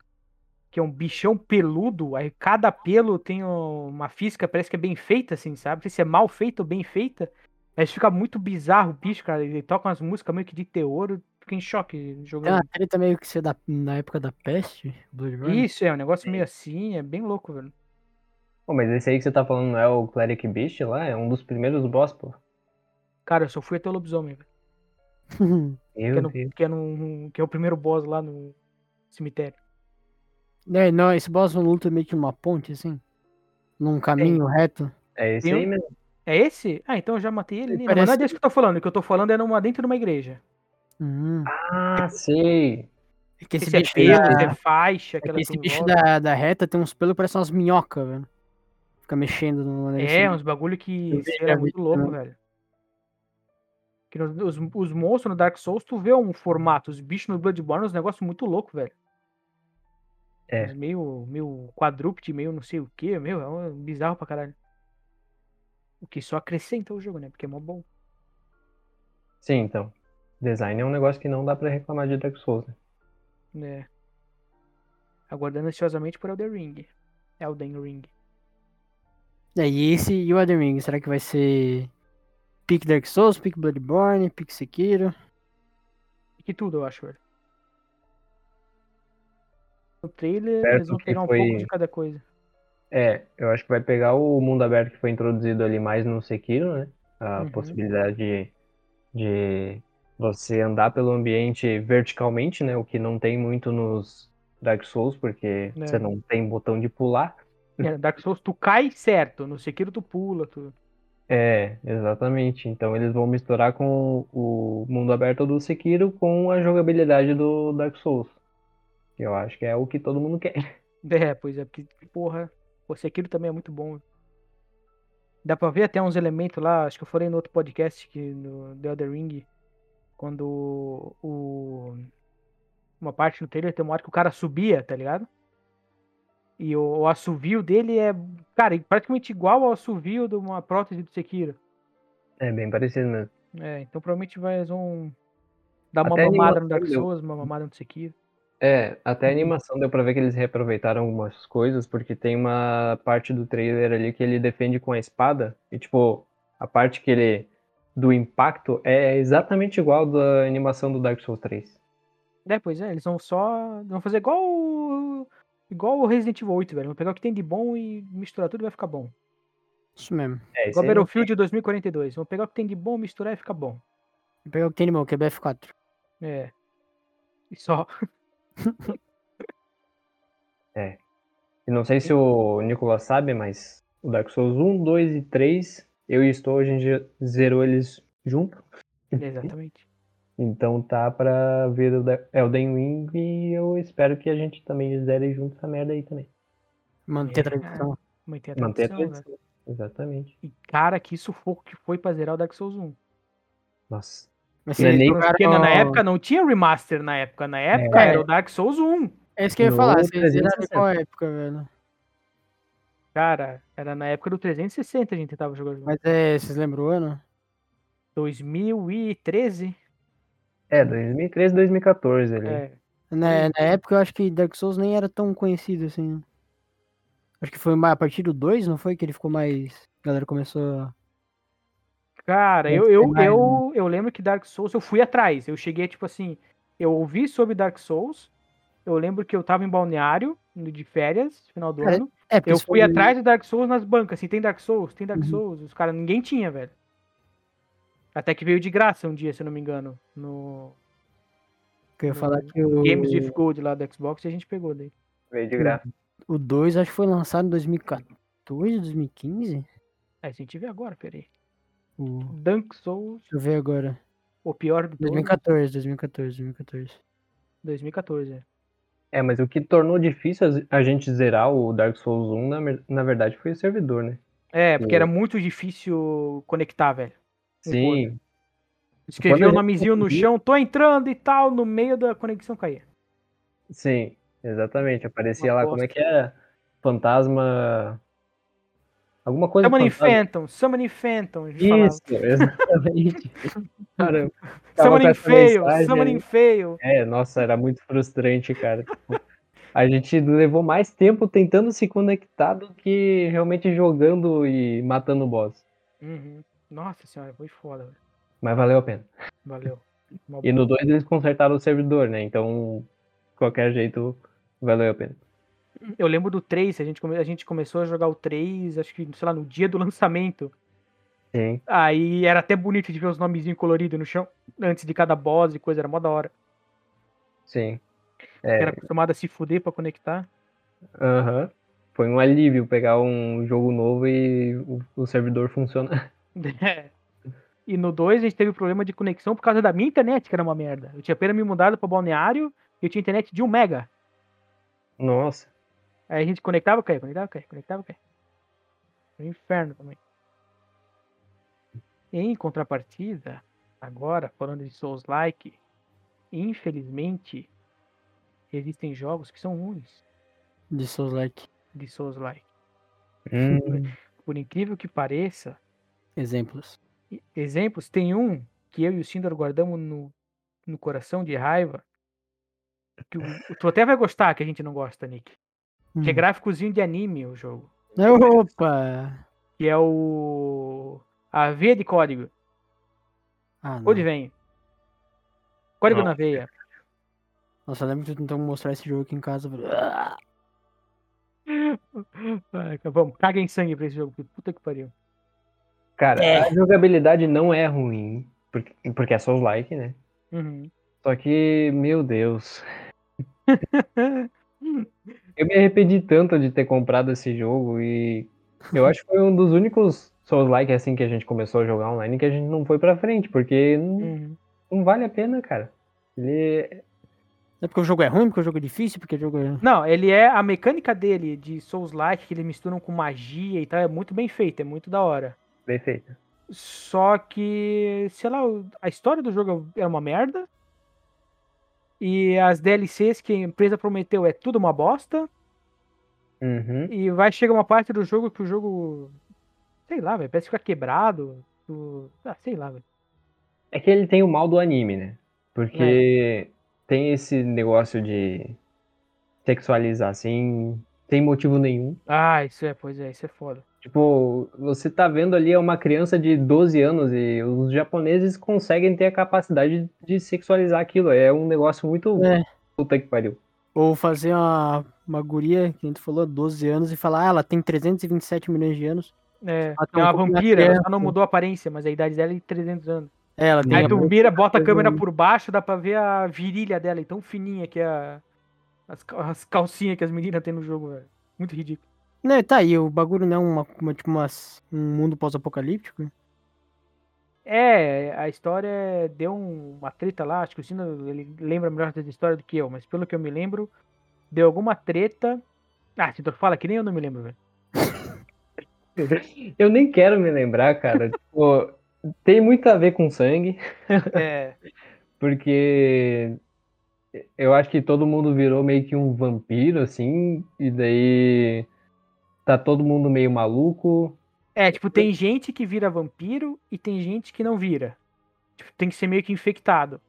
que é um bichão peludo, aí cada pelo tem um- uma física, parece que é bem feita, assim, sabe? Não sei se é mal feita ou bem feita. Aí fica muito bizarro o bicho, cara. Ele toca umas músicas meio que de eu fiquei em choque uma jogando. treta meio que ser da, na época da peste, Bloodborne. Isso, é um negócio meio assim, é bem louco, velho. Pô, mas esse aí que você tá falando não é o Cleric Beast lá? É um dos primeiros boss, pô. Cara, eu só fui até o lobisomem, velho. Que é, no- que, é no- que é o primeiro boss lá no cemitério. É, não, esse boss não luta meio que numa ponte, assim? Num caminho reto. É esse Tem um- aí mesmo. É esse? Ah, então eu já matei ele. Ele Não, mas não é parece- desse que eu tô falando. O que eu tô falando é numa, dentro de uma igreja. Hum. Ah, sei. É que esse, Esse, é bicho, pelo, da, é faixa, é que esse bicho da, da reta tem uns pelos que parecem umas minhocas, velho. Fica mexendo no É, uns bagulho que vi muito louco, velho. Que no- os, os monstros no Dark Souls, tu vê um formato. Os bichos no Bloodborne, uns negócios muito loucos, velho. É. Meio, meio quadrúpede, meio não sei o que, meu, é um bizarro pra caralho. O que só acrescenta o jogo, né? Porque é mó bom. Sim, então. Design é um negócio que não dá pra reclamar de Dark Souls, né? né? Aguardando ansiosamente por Elden Ring. Elden Ring. É, e esse e o Elden Ring, será que vai ser Pick Dark Souls, Pick Bloodborne, Pick Sekiro? E que tudo, eu acho, velho. No trailer, Certo eles vão pegar um foi- pouco de cada coisa. É, eu acho que vai pegar o mundo aberto que foi introduzido ali mais no Sekiro, né? A Uhum. possibilidade de, de você andar pelo ambiente verticalmente, né? O que não tem muito nos Dark Souls, porque É. você não tem botão de pular. É, Dark Souls, tu cai certo. No Sekiro, tu pula. Tu... É, exatamente. Então eles vão misturar com o mundo aberto do Sekiro com a jogabilidade do Dark Souls. Eu acho que é o que todo mundo quer. É, pois é, porque, porra, o Sekiro também é muito bom. Dá pra ver até uns elementos lá, acho que eu falei no outro podcast que no The Elder Ring, quando o. Uma parte no trailer tem uma hora que o cara subia, tá ligado? E o, o assovio dele é, cara, praticamente igual ao assovio de uma prótese do Sekiro. É bem parecido mesmo. É, então provavelmente vai, eles vão dar uma Até mamada no Dark deu. Souls, uma mamada no Sekiro. É, até a Uhum. animação deu pra ver que eles reaproveitaram algumas coisas, porque tem uma parte do trailer ali que ele defende com a espada, e tipo, a parte que ele. do impacto é exatamente igual da animação do Dark Souls 3. É, pois é, eles vão só. Vão fazer igual. o- Igual o Resident Evil 8, velho. Vão pegar o que tem de bom e misturar tudo e vai ficar bom. Isso mesmo. É, Igual Battlefield 2042. Vão pegar o que tem de bom, misturar e fica bom. Vou pegar o que tem de bom, que é BF4. É. E só. E não sei se o Nicolas sabe, mas o Dark Souls 1, 2 e 3, eu e estou, a gente zerou eles junto. Exatamente. Então tá pra ver o Elden Ring e eu espero que a gente também zere junto essa merda aí também. Manter a É. tradição. Manter a Manter a tradição, velho. tradição. Exatamente. E cara, que sufoco que foi pra zerar o Dark Souls 1. Nossa. Mas Não é vocês nem- jogaram- Porque na época não tinha remaster na época. Na época É. era o Dark Souls 1. É isso que eu ia No falar, vocês zeraram em 360. qual época, velho? Cara, era na época do 360 a gente tava jogando. Mas é, vocês lembram o ano? 2013? É, 2013, 2014 ali. É. Na, na época eu acho que Dark Souls nem era tão conhecido assim. Acho que foi a partir do 2, não foi? Que ele ficou mais. A galera começou a. Cara, eu, ser eu, mais, eu, eu lembro que Dark Souls, eu fui atrás. Eu cheguei, tipo assim, eu ouvi sobre Dark Souls. Eu lembro que eu tava em balneário, de férias, final do Cara, ano. É, Eu fui foi- atrás de Dark Souls nas bancas, assim, tem Dark Souls, tem Dark Uhum. Souls. Os caras, ninguém tinha, velho. Até que veio de graça um dia, se eu não me engano, no que eu ia falar que o, Games with Gold lá do Xbox e a gente pegou daí. Veio de graça. o 2 acho que foi lançado em 2014, 2015? Aí a gente vê agora, peraí. O... Dark Souls, Deixa eu ver agora. o pior de todos, 2014, 2014, 2014. 2014. é. É, mas o que tornou difícil a- gente zerar o Dark Souls 1, na, na verdade, foi o servidor, né? É, porque O- era muito difícil conectar, velho. Sim, Escrevia o nomezinho no chão, tô entrando e tal, no meio da conexão caía. sim, exatamente. Aparecia Uma lá, como é que é? Fantasma. Alguma coisa Summoning. Phantom, Summoning Phantom. gente falava. Isso, exatamente. Caramba. Summoning Fail, Summoning. Fail. É, nossa, era muito frustrante, cara. A gente levou mais tempo tentando se conectar do que realmente jogando e matando o boss. Uhum. Nossa senhora, foi foda. Mas valeu a pena. Valeu. Uma E no 2 eles consertaram o servidor, né? Então, de qualquer jeito, valeu a pena. Eu lembro do 3, a gente, come- a gente começou a jogar o 3, acho que, sei lá, no dia do lançamento. Sim. Aí era até bonito de ver os nomezinhos coloridos no chão, antes de cada boss e coisa, era mó da hora. Sim. Era acostumado a se fuder pra conectar. Aham. Foi um alívio pegar um jogo novo e o, o servidor funciona. É. E no 2 a gente teve problema de conexão por causa da minha internet, que era uma merda. Eu tinha apenas me mudado pra Balneário e eu tinha internet de 1 mega. Nossa. Aí a gente conectava, caía, conectava, caía, conectava, caía. Um inferno também. Em contrapartida, agora, falando de Souls-like, infelizmente, existem jogos que são ruins De Souls like. de Souls-like. Hum, Por incrível que pareça, Exemplos. exemplos, tem um que eu e o Sindor guardamos no, no coração de raiva, que o- tu até vai gostar, que a gente não gosta, Nick. Que é Hum. gráficozinho de anime o jogo. Opa! Que é o. A veia de código. Ah. Onde vem? Código Não. na veia. Nossa, eu lembro de tu tentar mostrar esse jogo aqui em casa. Vamos, caga em sangue pra esse jogo. Puta que pariu. cara, É. a jogabilidade não é ruim, porque, porque é Souls-like, né? Uhum. Só que, meu Deus. Eu me arrependi tanto de ter comprado esse jogo e eu acho que foi um dos únicos Souls-like assim que a gente começou a jogar online que a gente não foi pra frente, porque não, Uhum. não vale a pena, cara. Ele É porque o jogo é ruim, porque o jogo é difícil, porque o jogo é. Não, ele é. A mecânica dele de Souls-like, que eles misturam com magia e tal, é muito bem feita, é muito da hora. é bem feito. Só que, sei lá, a história do jogo é uma merda. E as DLCs que a empresa prometeu é tudo uma bosta. Uhum. E vai chegar uma parte do jogo que o jogo. Sei lá, velho. Parece ficar quebrado. tu- Ah, sei lá, velho. É que ele tem o mal do anime, né? Porque tem esse negócio de sexualizar assim, sem motivo nenhum. Ah, isso é, pois é, isso é foda. Tipo, você tá vendo ali uma criança de 12 anos e os japoneses conseguem ter a capacidade de sexualizar aquilo. É um negócio muito É. puta que pariu. Ou fazer uma, uma guria, que a gente falou, 12 anos, e falar, ah, ela tem 327 milhões de anos. É, Ela é tem um uma de vampira, ela só não mudou a aparência, mas a idade dela é de 300 anos. É, ela tem. Aí a tu mira, bota a câmera por baixo, dá pra ver a virilha dela, e tão fininha que é a, as, as calcinhas que as meninas têm no jogo, velho. Muito ridículo. Né, tá aí, o bagulho não é uma, uma, tipo umas, um mundo pós-apocalíptico. É, a história deu um- uma treta lá, acho que o Sino ele lembra melhor dessa história do que eu, mas pelo que eu me lembro, deu alguma treta. Ah, Tito, fala que nem eu não me lembro, velho. Eu nem quero me lembrar, cara. Tipo, tem muito a ver com sangue, É, porque eu acho que todo mundo virou meio que um vampiro, assim, e daí tá todo mundo meio maluco. é, tipo, tem gente que vira vampiro e tem gente que não vira. Tipo, tem que ser meio que infectado.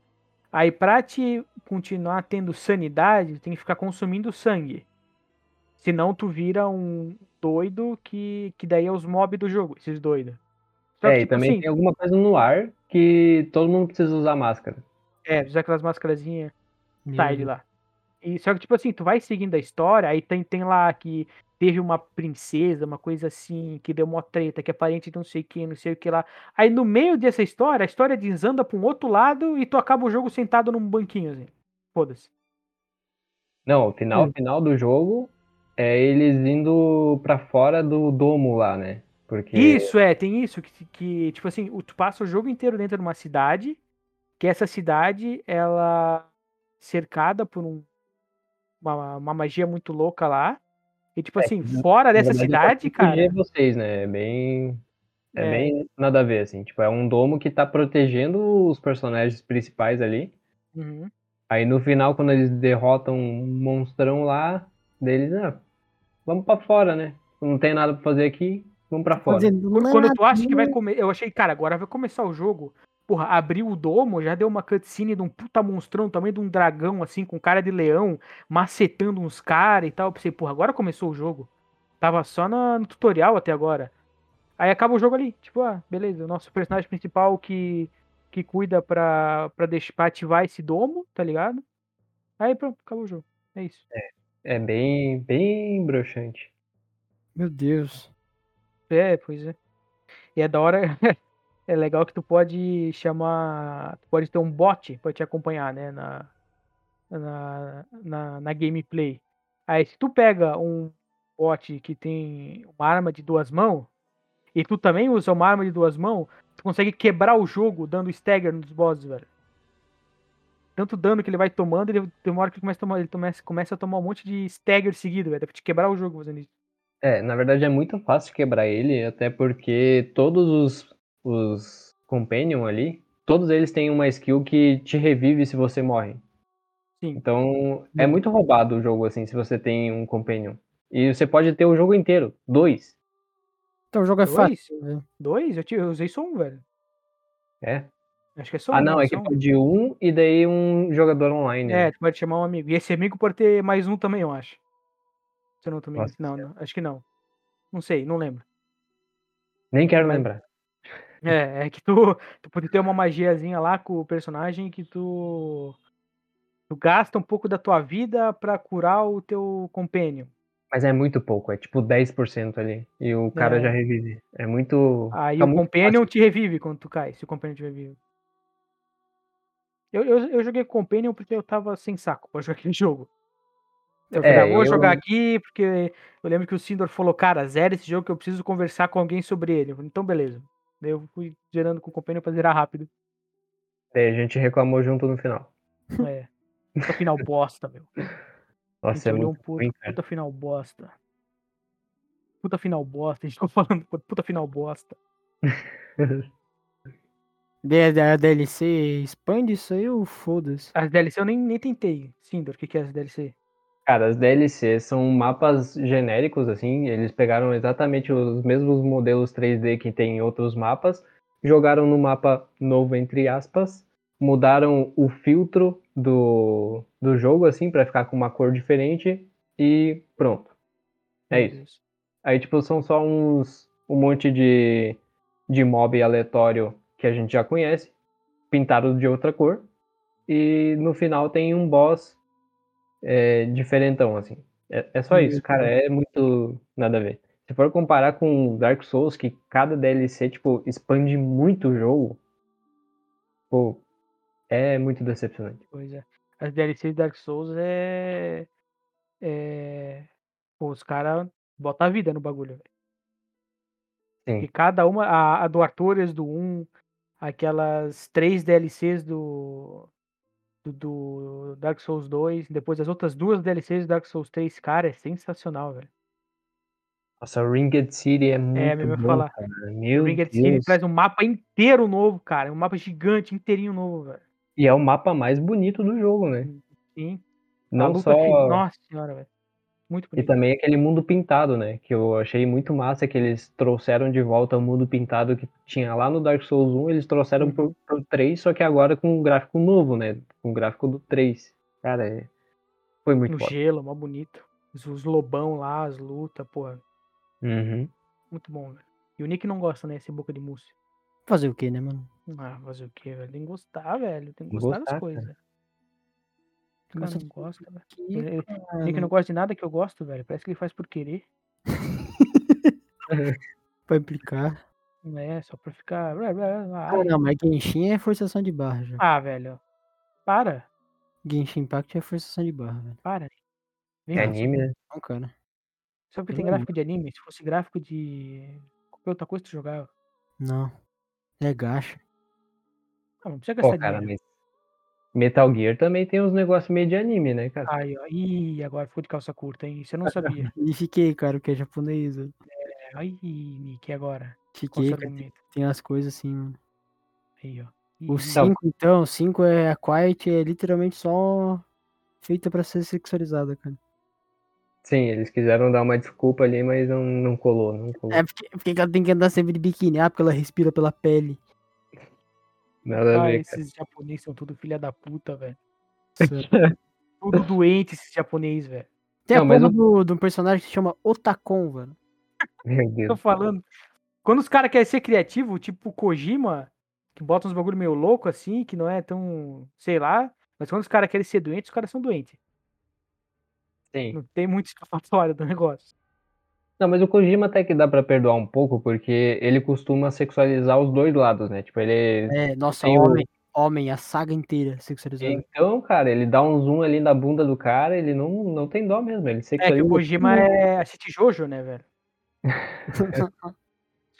Aí pra te continuar tendo sanidade, tem que ficar consumindo sangue. Senão tu vira um doido que, que daí é os mobs do jogo, esses doidos. Só É, que, e tipo também assim, tem alguma coisa no ar que todo mundo precisa usar máscara. é, usar aquelas máscarazinhas sai de lá. E só que, tipo assim, tu vai seguindo a história, aí tem, tem lá que teve uma princesa, uma coisa assim, que deu uma treta, que é parente de não sei quem, não sei o que lá. Aí no meio dessa história, a história desanda pra um outro lado e tu acaba o jogo sentado num banquinho, assim. Foda-se. Não, o final, Hum. final do jogo é eles indo pra fora do domo lá, né? Porque Isso, é, tem isso, que, que, tipo assim, tu passa o jogo inteiro dentro de uma cidade, que essa cidade, ela cercada por um, uma, uma magia muito louca lá. E, tipo É, assim, fora dessa verdade, cidade, é cara. vocês, né? É bem. É, É. bem nada a ver, assim. Tipo, é um domo que tá protegendo os personagens principais ali. Uhum. Aí no final, quando eles derrotam um monstrão lá, deles, ah, vamos pra fora, né? Não tem nada pra fazer aqui, Vamos pra fora. Fazendo Quando- tu acha que vai comer. Eu achei, cara, agora vai começar o jogo. Porra, abriu o domo, já deu uma cutscene de um puta monstrão, também de um dragão, assim, com cara de leão, macetando uns caras e tal. Eu pensei, porra, agora começou o jogo. Tava só na- no tutorial até agora. Aí acaba o jogo ali. Tipo, ah, beleza, o nosso personagem principal que, que cuida pra, pra, deixar, pra ativar esse domo, tá ligado? Aí pronto, acabou o jogo. É isso. É bem, bem broxante. Meu Deus. É, pois é. E é da hora. É legal que tu pode chamar. Tu pode ter um bot pra te acompanhar, né? Na, na, na, na gameplay. Aí se tu pega um bot que tem uma arma de duas mãos, e tu também usa uma arma de duas mãos, tu consegue quebrar o jogo dando stagger nos bosses, velho. Tanto dano que ele vai tomando, ele hora que ele começa a tomar, ele começa, começa a tomar um monte de stagger seguido, velho. Dá te quebrar o jogo fazendo isso. É, na verdade é muito fácil quebrar ele, até porque todos os, os Companion ali, todos eles têm uma skill que te revive se você morre. Sim. Então é muito roubado o jogo assim, se você tem um Companion. E você pode ter o jogo inteiro, dois. Então o jogo é Dois? fácil. né? Dois? Eu, te- eu usei só um, velho. É? Acho que é só Ah, um. não, é que só um. pode um e daí um jogador online. É, né? tu pode chamar um amigo. E esse amigo pode ter mais um também, eu acho. Se eu não me Nossa Não, não, acho que não. Não sei, não lembro. Nem quero lembrar. É, é que tu, tu pode ter uma magiazinha lá com o personagem que tu. Tu gasta um pouco da tua vida pra curar o teu companion. Mas é muito pouco, é tipo 10% ali. E o cara É. já revive. É muito. Aí fica o muito companion fácil. te revive quando tu cai, se o companion te revive. Eu, eu, eu joguei companion porque eu tava sem saco pra jogar aquele jogo. Eu É, ah, vou eu- jogar aqui porque eu lembro que o Sindor falou, cara, zero esse jogo que eu preciso conversar com alguém sobre ele. Falei, então beleza. Daí eu fui gerando com o companion pra zerar rápido. Daí a gente reclamou junto no final. É. Puta final bosta, meu. Nossa, é olhou um muito puta, ruim, cara. puta final bosta. Puta final bosta. A gente ficou falando puta final bosta. A DLC expande isso aí ou foda-se? As DLC eu nem, nem tentei. Sindor, o que, que é as DLC? Cara, as DLCs são mapas genéricos, assim, eles pegaram exatamente os mesmos modelos 3D que tem em outros mapas, jogaram no mapa novo, entre aspas, mudaram o filtro do, do jogo, assim, pra ficar com uma cor diferente e pronto. É isso. Aí, tipo, são só uns, um monte de, de mob aleatório que a gente já conhece, pintado de outra cor, e no final tem um boss é, diferentão, assim. É, é só isso, cara, é muito nada a ver. Se for comparar com Dark Souls, que cada DLC, tipo, expande muito o jogo, pô, é muito decepcionante. Pois é. As DLC de Dark Souls é. É. Pô, os caras botam a vida no bagulho, velho. Sim. E cada uma. A, a do Artorias do 1, aquelas três DLCs do, do. do Dark Souls 2, depois as outras duas DLCs do Dark Souls 3, cara, é sensacional, velho. Nossa, Ringed City é muito mesmo ia bom, falar. cara. Meu Ringed City Deus. traz um mapa inteiro novo, cara. Um mapa gigante, inteirinho novo, velho. E é o mapa mais bonito do jogo, né? Sim. a Não só... fi- Nossa senhora, velho. Muito E bonito. também aquele mundo pintado, né? Que eu achei muito massa que eles trouxeram de volta o mundo pintado que tinha lá no Dark Souls 1, eles trouxeram Uhum. pro, pro 3, só que agora com um gráfico novo, né? Com o gráfico do 3. Cara, é... foi muito No foda. gelo, mó bonito. Os, os lobão lá, as lutas, porra. Uhum. Muito bom, velho. E o Nick não gosta, né? Esse boca de mousse. Fazer o quê, né, mano? Ah, fazer o quê, velho? Tem que gostar, velho. Tem que gostar gostar, das coisas. Cara não gosta, velho. Que, Ele- Nick não gosta de nada que eu gosto, velho. Parece que ele faz por querer. Pra implicar. Não é, só pra ficar. Ah, não, mas Genshin é forçação de barra já. Ah, velho. Para. Genshin Impact é forçação de barra, velho. Para. Vem, É anime, né? Não, cara. Só porque tem Não gráfico de anime. Se fosse gráfico de. qualquer outra coisa, tu jogava. Não. É gacha. Ah, não precisa Pô, gastar cara, dinheiro. mas Metal Gear também tem uns negócios meio de anime, né, cara? Aí, ó. Ih, agora ficou de calça curta, hein? Isso eu não sabia. E fiquei, cara, porque é japonês. velho. É, Aí, Nick, e agora? O Fiquei, cara, tem, umas coisas assim, mano. Aí, ó. O Ih, 5, então, o 5 é a Quiet, é literalmente só feita pra ser sexualizada, cara. Sim, eles quiseram dar uma desculpa ali, mas não, não colou, não colou. É porque, porque ela tem que andar sempre de biquíni, ah, porque ela respira pela pele. Nada a Ah, ver, cara. esses japoneses são tudo filha da puta, velho. Tudo doente esses japoneses, velho. Tem Não, a porra do, de um personagem que se chama Otakon, velho. Meu Tô Deus. falando. Quando os caras querem ser criativos, tipo o Kojima, que bota uns bagulho meio louco assim, que não é tão. sei lá. Mas quando os caras querem ser doentes, os caras são doentes. Sim. Não tem muito escapatória do negócio. Não, mas o Kojima até que dá pra perdoar um pouco, porque ele costuma sexualizar os dois lados, né? Tipo, ele. É, nossa, Tem o- homem, homem, a saga inteira sexualizada. Então, cara, ele dá um zoom ali na bunda do cara, ele não, não tem dó mesmo. Ele É que sexualiza. o Kojima é assiste Jojo, né, velho?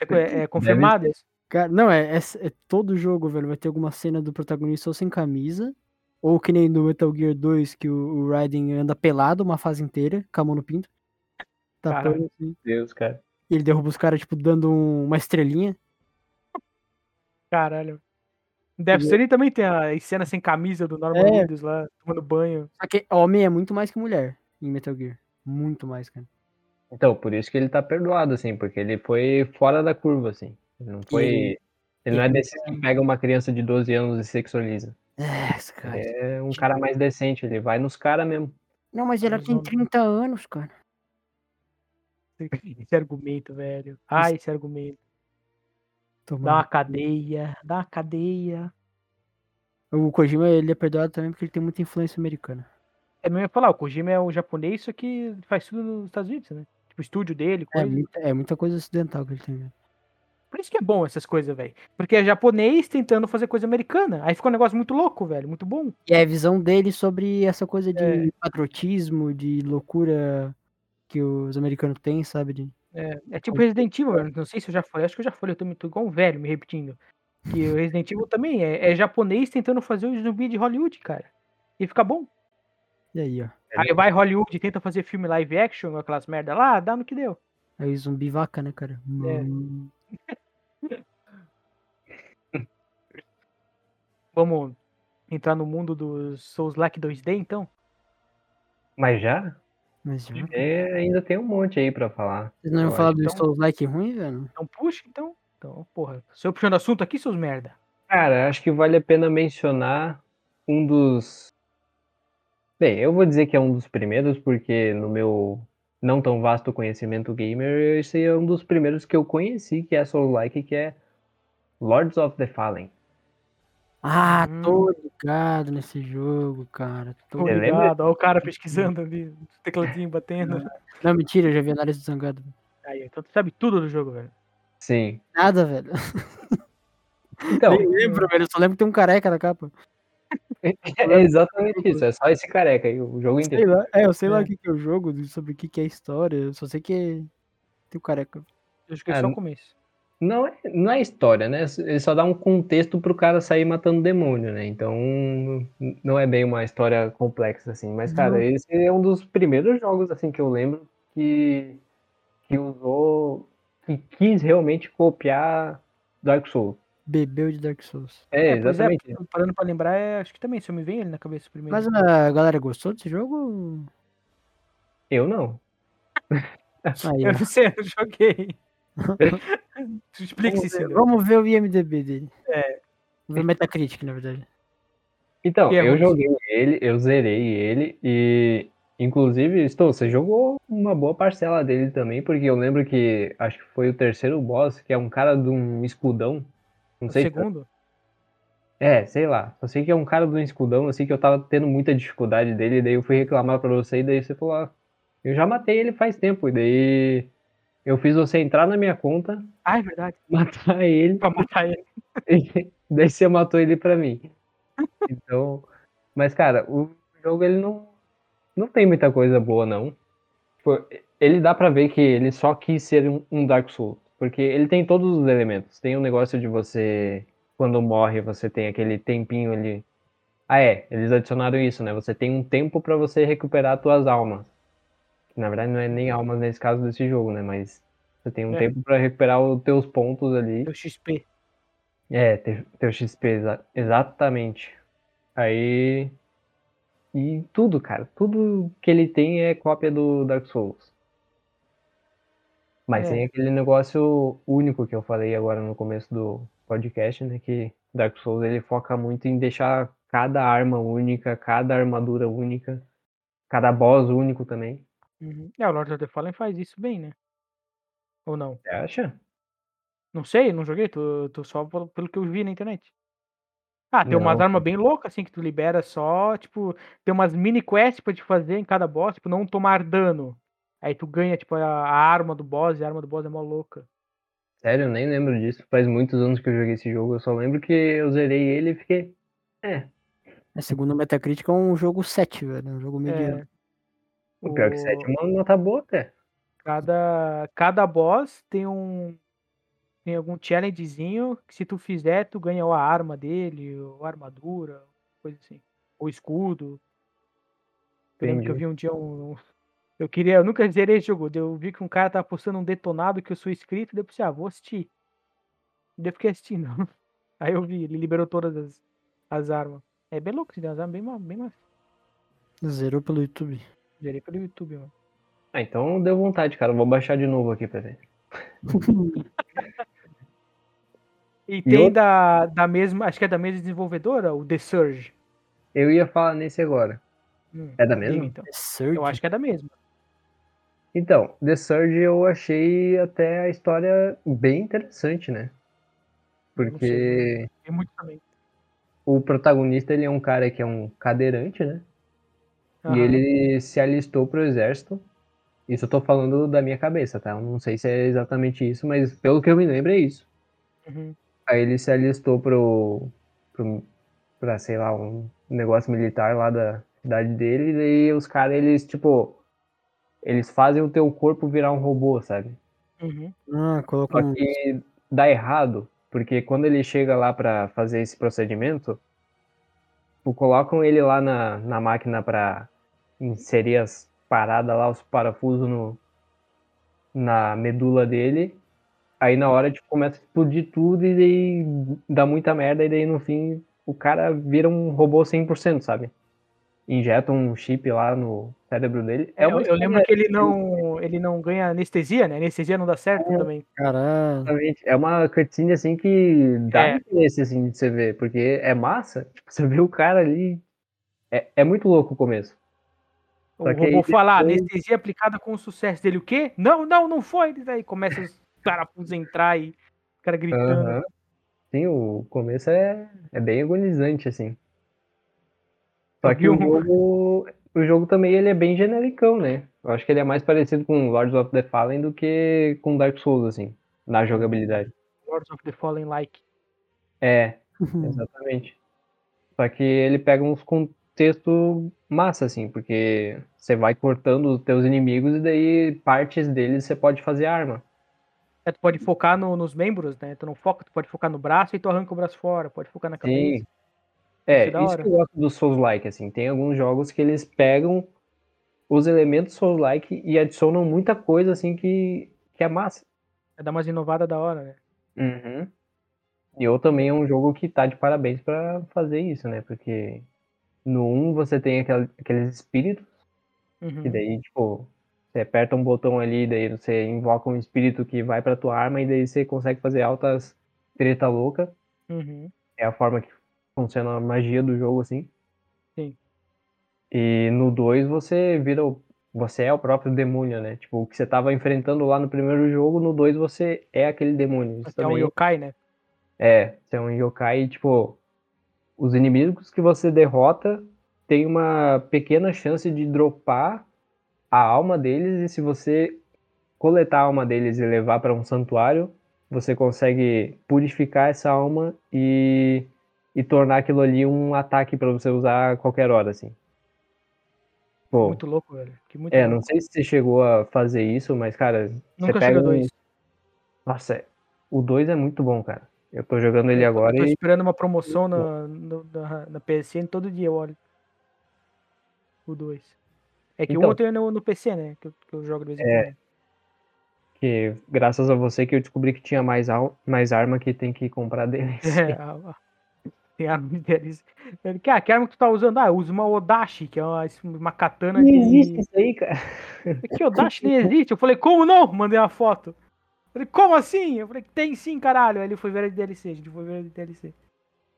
É, é confirmado isso. Cara, não, é, é, é todo jogo, velho. Vai ter alguma cena do protagonista ou sem camisa. Ou que nem no Metal Gear 2, que o, o Raiden anda pelado uma fase inteira, com a mão no pinto. Tapando assim. Deus, cara. E ele derruba os caras, tipo, dando um- uma estrelinha. Caralho. Deve ser ele também tem a cena sem camisa do Norman É. Reedus lá, tomando banho. Só que homem é muito mais que mulher em Metal Gear. Muito mais, cara. Então, por isso que ele tá perdoado, assim, porque ele foi fora da curva, assim. Ele não foi. E- Ele não é e- desses que pega uma criança de 12 anos e sexualiza. É, esse cara. É um cara mais decente, ele vai nos caras mesmo. Não, mas ela Mas tem homem- 30 anos, cara. Esse argumento, velho. Ah, esse argumento. Toma. Dá uma cadeia, dá uma cadeia. O Kojima, ele é perdoado também porque ele tem muita influência americana. É mesmo ia falar, o Kojima é o japonês, só que faz tudo nos Estados Unidos, né? Tipo, o estúdio dele, É coisa. muita, é muita coisa ocidental que ele tem. velho. Por isso que é bom essas coisas, velho. Porque é japonês tentando fazer coisa americana. Aí fica um negócio muito louco, velho. Muito bom. E é a visão dele sobre essa coisa de É. patriotismo, de loucura que os americanos têm, sabe? De... É, é tipo Resident Evil, velho. Não sei se eu já falei, acho que eu já falei, eu também tô igual um velho me repetindo. Que o Resident Evil também é, é japonês tentando fazer o zumbi de Hollywood, cara. E fica bom. E aí, ó. Aí vai Hollywood e tenta fazer filme live action, aquelas merda lá, dá no que deu. Aí zumbi vaca, né, cara? É. Hum, Vamos entrar no mundo dos Souls-like 2D, então? Mas já? Mas já. É, ainda tem um monte aí pra falar. Vocês não iam falar acho. do então- Souls Like ruim, velho? Então puxa, então. Então, porra. Se eu puxando assunto aqui, seus merda. Cara, acho que vale a pena mencionar um dos. Bem, eu vou dizer que é um dos primeiros, porque no meu não tão vasto conhecimento gamer, esse é um dos primeiros que eu conheci, que é Soul-like, que é Lords of the Fallen. Ah, Hum. tô ligado nesse jogo, cara. Tô... Você lembra? ligado, ó o cara pesquisando ali, tecladinho batendo. Não, mentira, eu já vi análise do Zangado. Aí, então tu sabe tudo do jogo, velho. Sim. Nada, velho. Então, Nem lembro, velho. Eu só lembro que tem um careca na capa. é exatamente isso, é só esse careca aí, o jogo Sei inteiro. lá. É, eu sei lá É. o que, que é o jogo, sobre o que, que é a história. Eu só sei que é... tem o careca. Eu acho que é Ah, só o começo. Não é, não é história, né? Ele só dá um contexto pro cara sair matando demônio, né? Então, não é bem uma história complexa, assim. Mas, cara, Não. esse é um dos primeiros jogos, assim, que eu lembro que, que usou, que quis realmente copiar Dark Souls. Bebeu de Dark Souls. É, pois é, exatamente. parando pra lembrar, é, acho que também, se eu me vem ele na cabeça primeiro. Mas a galera gostou desse jogo? Eu não. Aí, Eu não sei, eu joguei. Explique-se, ver, senhor. vamos ver o IMDB dele. É. Vamos ver o Metacritic, na verdade. Então, é eu joguei ele, eu zerei ele e, inclusive, estou, você jogou uma boa parcela dele também, porque eu lembro que acho que foi o terceiro boss, que é um cara de um escudão. Não O sei se segundo? É, sei lá. Só sei que é um cara do escudão, assim, que eu tava tendo muita dificuldade dele, daí eu fui reclamar pra você, e daí você falou, ah, eu já matei ele faz tempo, e daí eu fiz você entrar na minha conta, Ah, é verdade. matar ele, Pra matar ele. e daí você matou ele pra mim. Então, mas cara, o jogo ele não, não tem muita coisa boa, não. Ele dá pra ver que ele só quis ser um, um Dark Souls, porque ele tem todos os elementos. Tem o negócio de você, quando morre, você tem aquele tempinho ali. Ah, é, eles adicionaram isso, né? Você tem um tempo pra você recuperar suas almas. Na verdade, não é nem almas nesse caso desse jogo, né? Mas você tem um É. tempo pra recuperar os teus pontos ali. O XP. É, teu, teu XP, exa- exatamente. Aí. E tudo, cara. Tudo que ele tem é cópia do Dark Souls. Mas É. tem aquele negócio único que eu falei agora no começo do podcast, né? Que Dark Souls ele foca muito em deixar cada arma única, cada armadura única, cada boss único também. Uhum. É, o Lord of the Fallen faz isso bem, né? Ou não? Você acha? Não sei, não joguei, tô, tô só pelo, pelo que eu vi na internet. Ah, tem umas Não. armas bem loucas, assim, que tu libera só, tipo, tem umas mini quests pra te fazer em cada boss, tipo, não tomar dano. Aí tu ganha, tipo, a, a arma do boss, e a arma do boss é mó louca. Sério, eu nem lembro disso. Faz muitos anos que eu joguei esse jogo. Eu só lembro que eu zerei ele e fiquei. É. É, segundo o Metacritic, é um jogo 7, velho. Um jogo mediano. É, O pior que 7 é uma nota boa até. Cada, cada boss tem um. Tem algum challengezinho que se tu fizer, tu ganha ou a arma dele, ou a armadura, coisa assim. Ou escudo. Eu lembro que eu vi um dia um. um- Eu queria. Eu nunca zerei esse jogo. Eu vi que um cara tava postando um detonado que eu sou inscrito, daí eu pensei, ah, vou assistir. Daí eu fiquei assistindo. Aí eu vi, ele liberou todas as, as armas. É bem louco, umas armas bem, ma- bem mais. Zerou pelo YouTube. Zerei pelo YouTube, mano. Ah, então deu vontade, cara. Eu Vou baixar de novo aqui pra ver. E E tem da, da mesma, acho que é da mesma desenvolvedora, o The Surge. Eu ia falar nesse agora. Hum, É da mesma? então. Surge? Eu acho que é da mesma. Então, The Surge eu achei até a história bem interessante, né? Sei, Porque Tem muito também. o protagonista ele é um cara que é um cadeirante, né? Aham. E ele se alistou pro exército. Isso eu tô falando da minha cabeça, tá? Eu não sei se é exatamente isso, mas pelo que eu me lembro é isso. Uhum. Aí ele se alistou pro, pro pra, sei lá, um negócio militar lá da cidade dele, e daí os caras, eles, tipo, eles fazem o teu corpo virar um robô, sabe? Uhum. Ah, colocou Só que dá errado, porque quando ele chega lá pra fazer esse procedimento, tipo, colocam ele lá na, na máquina pra inserir as paradas lá, os parafusos no, na medula dele. Aí na hora tipo, começa a explodir tudo e daí dá muita merda, e daí no fim o cara vira um robô 100%, sabe? Injeta um chip lá no cérebro dele. É eu, eu lembro que ele não, ele não ganha anestesia, né? Anestesia não dá certo É. também. Exatamente. É uma cutscene assim que dá É. interesse assim de você ver, porque é massa. Tipo, você vê o cara ali. É, é muito louco o começo. O Só que aí robô fala, depois- anestesia aplicada com sucesso dele. O quê? Não, não, não foi. Daí começa os parafusos a entrar e o cara gritando. Aham. Sim, o começo é, é bem agonizante, assim. Só Eu que o jogo, o jogo também ele é bem genericão, né? Eu acho que ele é mais parecido com Lords of the Fallen do que com Dark Souls, assim, na jogabilidade. Lords of the Fallen like. É, Exatamente. Só que ele pega uns contextos massa, assim, porque você vai cortando os teus inimigos e daí partes deles você pode fazer arma. É, tu pode focar no- nos membros, né? Tu não foca, tu pode focar no braço e tu arranca o braço fora. Pode focar na cabeça. Sim. É, Isso é isso hora. que eu gosto do Souls-like, assim. Tem alguns jogos que eles pegam os elementos Souls-like e adicionam muita coisa, assim, que, que é massa. É dar umas inovadas da hora, né? Uhum. E eu também é um jogo que tá de parabéns pra fazer isso, né? Porque no 1 você tem aqueles espíritos, Uhum. que daí, tipo, você aperta um botão ali, daí você invoca um espírito que vai pra tua arma e daí você consegue fazer altas treta louca. Uhum. É a forma que funciona a magia do jogo, assim. Sim. E no 2 você vira o. Você é o próprio demônio, né? Tipo, o que você tava enfrentando lá no primeiro jogo, no 2 você é aquele demônio. Isso Até um também yokai, né? é, você é um yokai e, tipo, os inimigos que você derrota tem uma pequena chance de dropar a alma deles e se você coletar a alma deles e levar para um santuário, você consegue purificar essa alma e, e tornar aquilo ali um ataque para você usar a qualquer hora, assim. Pô, Muito louco, velho. Muito é, louco. não sei se você chegou a fazer isso, mas, cara, Nunca você pega um... dois. Nossa, é- o 2 é muito bom, cara. Eu tô jogando ele Eu agora tô e esperando uma promoção na, no- na, na PSN todo dia, eu olho. O 2. É que o Então. outro é no, no PC, né? Que eu, que eu jogo de vez em É. que graças a você que eu descobri que tinha mais, al- mais arma que tem que comprar deles. É, Tem arma de DLC. Ele, que, ah, que arma que tu tá usando? Ah, eu uso uma Odashi, que é uma, uma katana Não de. existe isso aí, cara. Que Odashi nem existe. Eu falei, como não? Mandei uma foto. Falei, como assim? Eu falei, tem sim, caralho. Aí ele foi ver a DLC, a gente foi ver a DLC.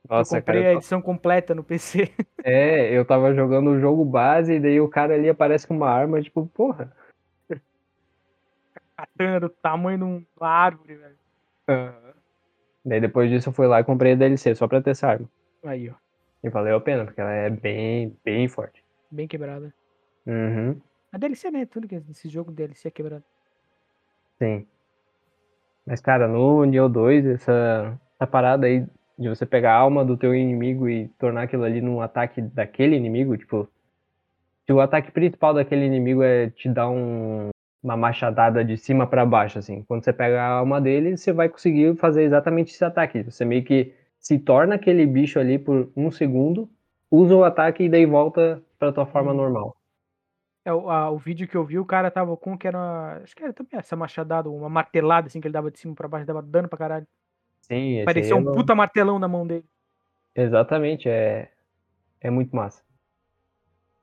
Nossa, eu comprei cara. a edição completa no PC. É, eu tava jogando o jogo base e daí o cara ali aparece com uma arma, tipo, porra. Katana do tamanho de um- uma árvore, velho. Daí depois disso eu fui lá e comprei a DLC só pra ter essa arma. Aí, ó. E valeu a pena, porque ela é bem, bem forte. Bem quebrada. Uhum, A DLC, né? Tudo que esse jogo DLC é quebrado. sim. Mas, cara, no Nioh 2, essa, essa parada aí de você pegar a alma do teu inimigo e tornar aquilo ali num ataque daquele inimigo, tipo, se o ataque principal daquele inimigo é te dar um, uma machadada de cima pra baixo, assim, quando você pega a alma dele, você vai conseguir fazer exatamente esse ataque. Você meio que se torna aquele bicho ali por um segundo, usa o ataque e daí volta pra tua forma Hum. normal. É, o, a- o vídeo que eu vi, o cara tava com que era. uma- Acho que era também essa machadada, uma martelada assim que ele dava de cima pra baixo, dava dano pra caralho. Sim, Parecia um não- puta martelão na mão dele. Exatamente, é, é muito massa.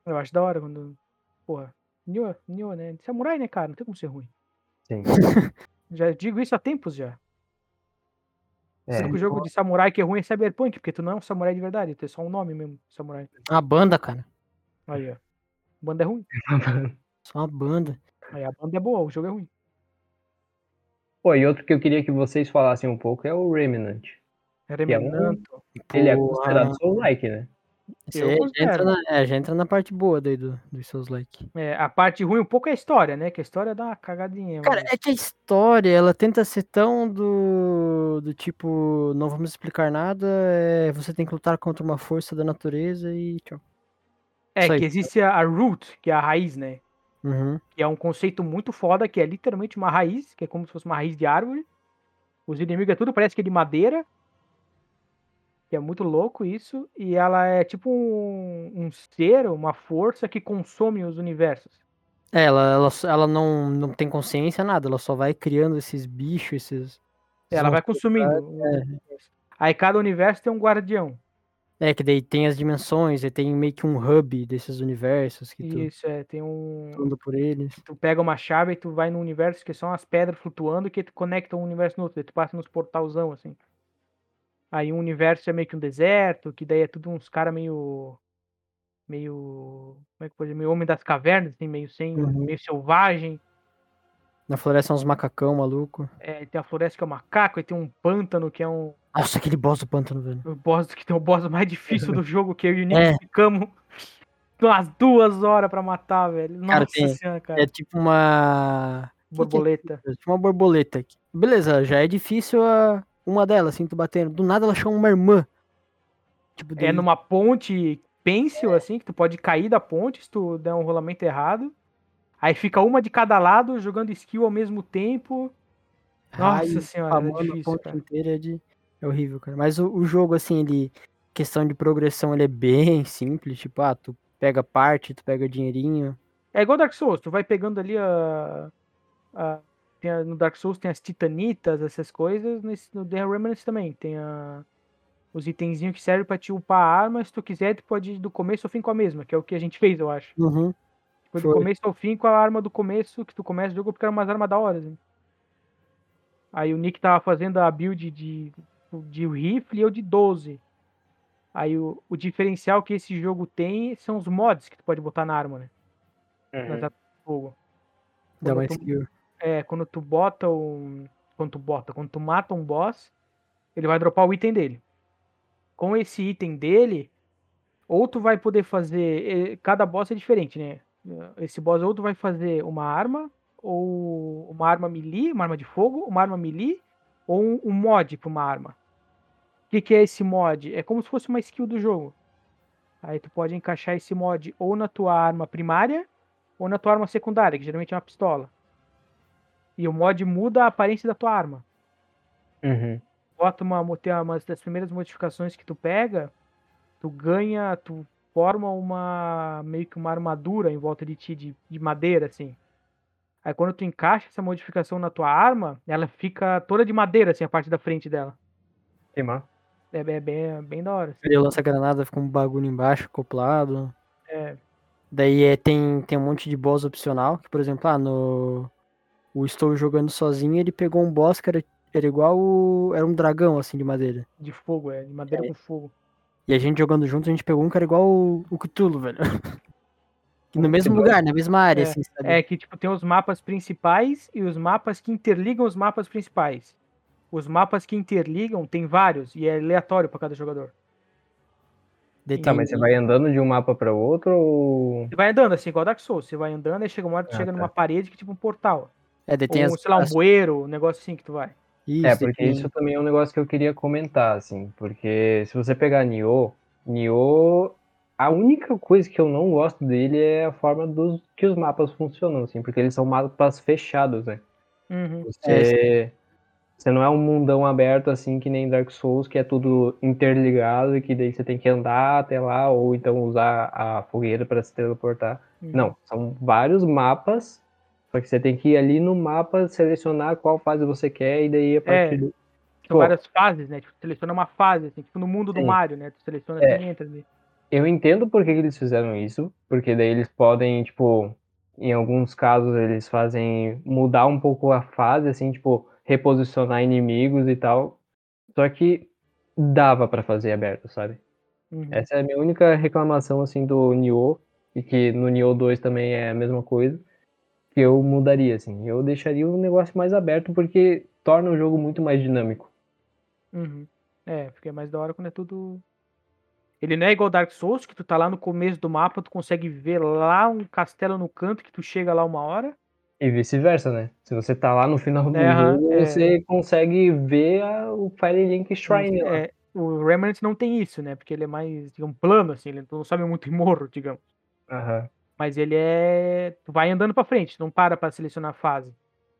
Eu acho da hora quando. Porra. Nioh, Nioh, né? Samurai, né, cara? Não tem como ser ruim. Sim. Já digo isso há tempos já. É. Sendo que o jogo de samurai que é ruim é Cyberpunk, porque tu não é um samurai de verdade, tu é só um nome mesmo, samurai. Uma banda, cara. Aí, ó. A banda é ruim. Só uma banda. Aí a banda é boa, o jogo é ruim. Pô, e outro que eu queria que vocês falassem um pouco é o Remnant. É Que é um- Remenanto. Ele é considerado Soul-like, né? Já entra, na, é, já entra na parte boa daí do, dos seus like. É, a parte ruim um pouco é a história, né? Que a história dá uma cagadinha. Cara, mas- é que a história, ela tenta ser tão do, do tipo, não vamos explicar nada, é, você tem que lutar contra uma força da natureza e tchau. É aí. que existe a, a root, que é a raiz, né? Uhum. Que é um conceito muito foda, que é literalmente uma raiz, que é como se fosse uma raiz de árvore. Os inimigos é tudo, parece que é de madeira. Que é muito louco isso. E ela é tipo um, um ser, uma força que consome os universos. É, ela, ela, ela não, não tem consciência, nada, ela só vai criando esses bichos, esses... Ela vai consumindo. universo. Aí cada universo tem um guardião. É, que daí tem as dimensões, e tem meio que um hub desses universos que tu Isso, é. Tem um. anda por eles. Tu pega uma chave e tu vai num universo que são as pedras flutuando que tu conecta um universo no outro. Daí tu passa nos portalzão, assim. Aí um universo é meio que um deserto, que daí é tudo uns caras meio. Meio. Como é que pode dizer? Meio homem das cavernas, assim, meio sem. Uhum. meio selvagem. Na floresta são uns macacão maluco. É, tem a floresta que é um macaco, aí tem um pântano que é um. Nossa, aquele boss do pântano, velho. O boss que tem o boss mais difícil do jogo, que eu e o Nick É. ficamos umas duas horas pra matar, velho. Nossa Cara, tem- senhora, cara. É tipo uma. Borboleta. É tipo uma borboleta aqui. Beleza, já é difícil a... uma delas, assim, tu batendo. Do nada ela chama uma irmã. Tipo, É numa ponte pêncil, assim, que tu pode cair da ponte se tu der um rolamento errado. Aí fica uma de cada lado, jogando skill ao mesmo tempo. Nossa raio, senhora, a difícil, cara. inteira é, de... é horrível, cara. Mas o, o jogo, assim, ele. Questão de progressão, ele é bem simples. Tipo, ah, tu pega parte, tu pega dinheirinho. É igual Dark Souls, tu vai pegando ali a. a- a- no Dark Souls tem as titanitas, essas coisas. Nesse, no The Remnant também. Tem a, os itenzinhos que servem pra te upar a arma. Se tu quiser, tu pode ir do começo ao fim com a mesma, que é o que a gente fez, eu acho. Uhum. Foi do Foi. começo ao fim com a arma do começo, que tu começa o jogo porque era umas armas da hora. Assim. Aí o Nick tava fazendo a build de, de rifle e eu de 12. Aí o, o diferencial que esse jogo tem são os mods que tu pode botar na arma, né? Nas Uhum. fogo. Dá tu- skill. É, quando tu bota um. Quando tu bota, quando tu mata um boss, ele vai dropar o item dele. Com esse item dele, ou tu vai poder fazer. eh, Cada boss é diferente, né? Esse boss ou tu vai fazer uma arma, ou uma arma melee, uma arma de fogo, uma arma melee, ou um, um mod pra uma arma. O que, que é esse mod? É como se fosse uma skill do jogo. Aí tu pode encaixar esse mod ou na tua arma primária, ou na tua arma secundária, que geralmente é uma pistola. E o mod muda a aparência da tua arma. Uhum. Bota uma, uma das primeiras modificações que tu pega, tu ganha, tu forma uma meio que uma armadura em volta de ti de, de madeira assim. Aí quando tu encaixa essa modificação na tua arma, ela fica toda de madeira assim a parte da frente dela. Que massa. É, é bem, é bem da hora. assim. Ele lança granada, fica um bagulho embaixo, acoplado. É, Daí é, tem, tem um monte de boss opcional, que por exemplo, ah, no. O Estou jogando sozinho, ele pegou um boss que era, era igual. o- Era um dragão, assim, de madeira. de fogo, é. De madeira com fogo. E a gente jogando junto, a gente pegou um era igual o, o Cthulhu, velho. No mesmo lugar, na mesma área, É, assim, sabe? É que, tipo, tem os mapas principais e os mapas que interligam os mapas principais. Os mapas que interligam tem vários e é aleatório pra cada jogador. Tá, mas você vai andando de um mapa pra outro ou. Você vai andando assim, igual Dark Souls. Você vai andando e chega uma hora que tu Ah, chega tá. numa parede que é tipo um portal. É, daí tem Ou, as, sei lá, um as- bueiro, um negócio assim que tu vai. Isso, É, porque isso também é um negócio que eu queria comentar, assim, porque se você pegar Nioh, Nioh, a única coisa que eu não gosto dele é a forma dos que os mapas funcionam, assim, porque eles são mapas fechados, né? Uhum. Você, você não é um mundão aberto assim que nem Dark Souls, que é tudo interligado e que daí você tem que andar até lá ou então usar a fogueira para se teleportar. uhum. Não, são vários mapas, só que você tem que ir ali no mapa, selecionar qual fase você quer e daí a partir do... São Pô. várias fases, né? Tipo, seleciona uma fase, assim, tipo no mundo do Sim. Mario, né? Tu seleciona É. assim entra ali. Eu entendo por que, eles fizeram isso, porque daí eles podem, tipo, em alguns casos eles fazem mudar um pouco a fase, assim, tipo, reposicionar inimigos e tal. Só que dava pra fazer aberto, sabe? Uhum. Essa é a minha única reclamação, assim, do Nioh, e que no Nioh 2 também é a mesma coisa, que eu mudaria, assim. Eu deixaria o negócio mais aberto porque torna o jogo muito mais dinâmico. Uhum. É, porque é mais da hora quando é tudo. Ele não é igual Dark Souls, que tu tá lá no começo do mapa, tu consegue ver lá um castelo no canto que tu chega lá uma hora. E vice-versa, né? Se você tá lá no final do É, jogo, é. você consegue ver a- o Firelink Shrine lá. É, o Remnant não tem isso, né? Porque ele é mais, digamos, plano, assim, ele não sobe muito em morro, digamos. Aham. Mas ele é. Tu vai andando pra frente, não para pra selecionar a fase.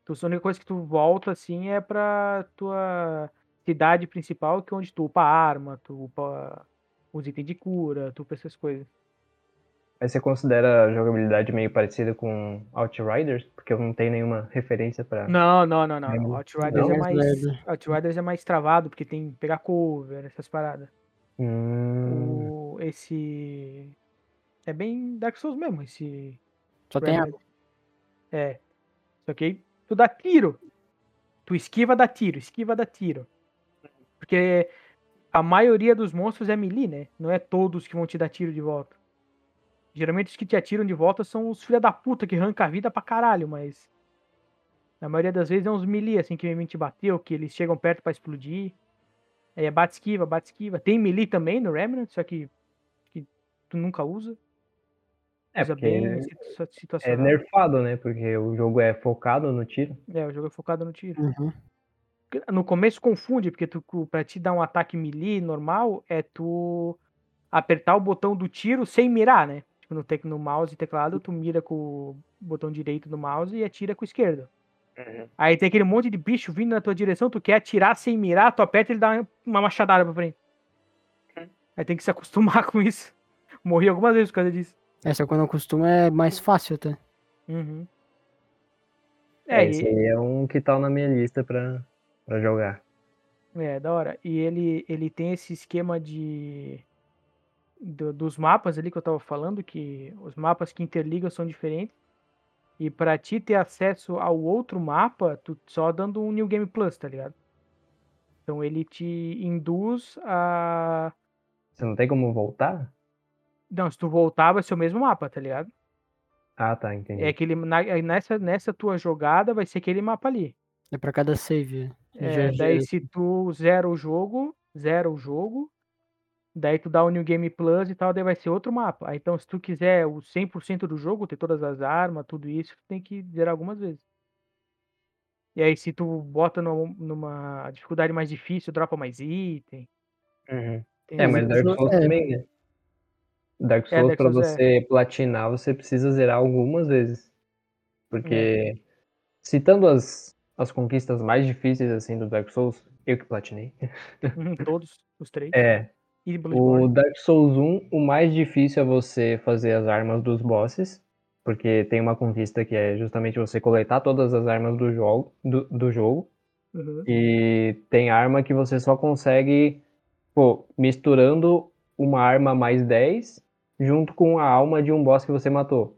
Tu, a única coisa que tu volta, assim, é pra tua cidade principal, que é onde tu upa arma, tu upa os itens de cura, tu upa essas coisas. Mas você considera a jogabilidade meio parecida com Outriders? Porque eu não tenho nenhuma referência pra. Não, não, não, não. Não? não. Outriders Não? é mais. leve. Outriders é mais travado, porque tem que pegar cover, essas paradas. Hum, O, esse. É bem Dark Souls mesmo, esse. Só tem água. É. Só que aí tu dá tiro. Tu esquiva, dá tiro, esquiva, dá tiro. Porque a maioria dos monstros é melee, né? Não é todos que vão te dar tiro de volta. Geralmente os que te atiram de volta são os filha da puta que arranca a vida pra caralho, mas. Na maioria das vezes é uns melee, assim, que vem te bateu, que eles chegam perto pra explodir. Aí é bate esquiva, bate esquiva. Tem melee também no Remnant, só que, que tu nunca usa. É, porque bem é situa- situacional. nerfado, né? Porque o jogo é focado no tiro. É, o jogo é focado no tiro. Uhum. No começo confunde, porque tu, pra te dar um ataque melee normal, é tu apertar o botão do tiro sem mirar, né? Tipo, no, no mouse e teclado, tu mira com o botão direito do mouse e atira com o esquerdo. Aí tem aquele monte de bicho vindo na tua direção, tu quer atirar sem mirar, tu aperta e ele dá uma machadada pra frente. Aí tem que se acostumar com isso. Morri algumas vezes por causa disso. É, só quando eu costumo é mais fácil até. Uhum. É, É, esse e- aí é um que tá na minha lista pra, pra jogar. É, da hora. E ele, ele tem esse esquema de. do- dos mapas ali que eu tava falando, que os mapas que interligam são diferentes. E pra ti ter acesso ao outro mapa, tu só dando um New Game Plus, tá ligado? Então ele te induz a. Você não tem como voltar? Não, se tu voltar, vai ser o mesmo mapa, tá ligado? Ah, tá, entendi. É aquele. na- é nessa, nessa tua jogada vai ser aquele mapa ali. É pra cada save. É, Já- daí já- se tu zera o jogo, zera o jogo, daí tu dá o New Game Plus e tal, daí vai ser outro mapa. Aí, então, se tu quiser o 100% do jogo, ter todas as armas, tudo isso, tu tem que zerar algumas vezes. E aí, se tu bota no- numa dificuldade mais difícil, dropa mais item. Uhum. É, as- mas Dark Souls é. também, né? Dark É, Souls, Dark pra Souls é. você platinar, você precisa zerar algumas vezes. Porque, citando as, as conquistas mais difíceis, assim, do Dark Souls, eu que platinei. Uhum, todos, os três. É, o. Dark Souls 1, o mais difícil é você fazer as armas dos bosses. Porque tem uma conquista que é justamente você coletar todas as armas do jogo. Do, do jogo Uhum. e tem arma que você só consegue pô, misturando uma arma mais 10 junto com a alma de um boss que você matou.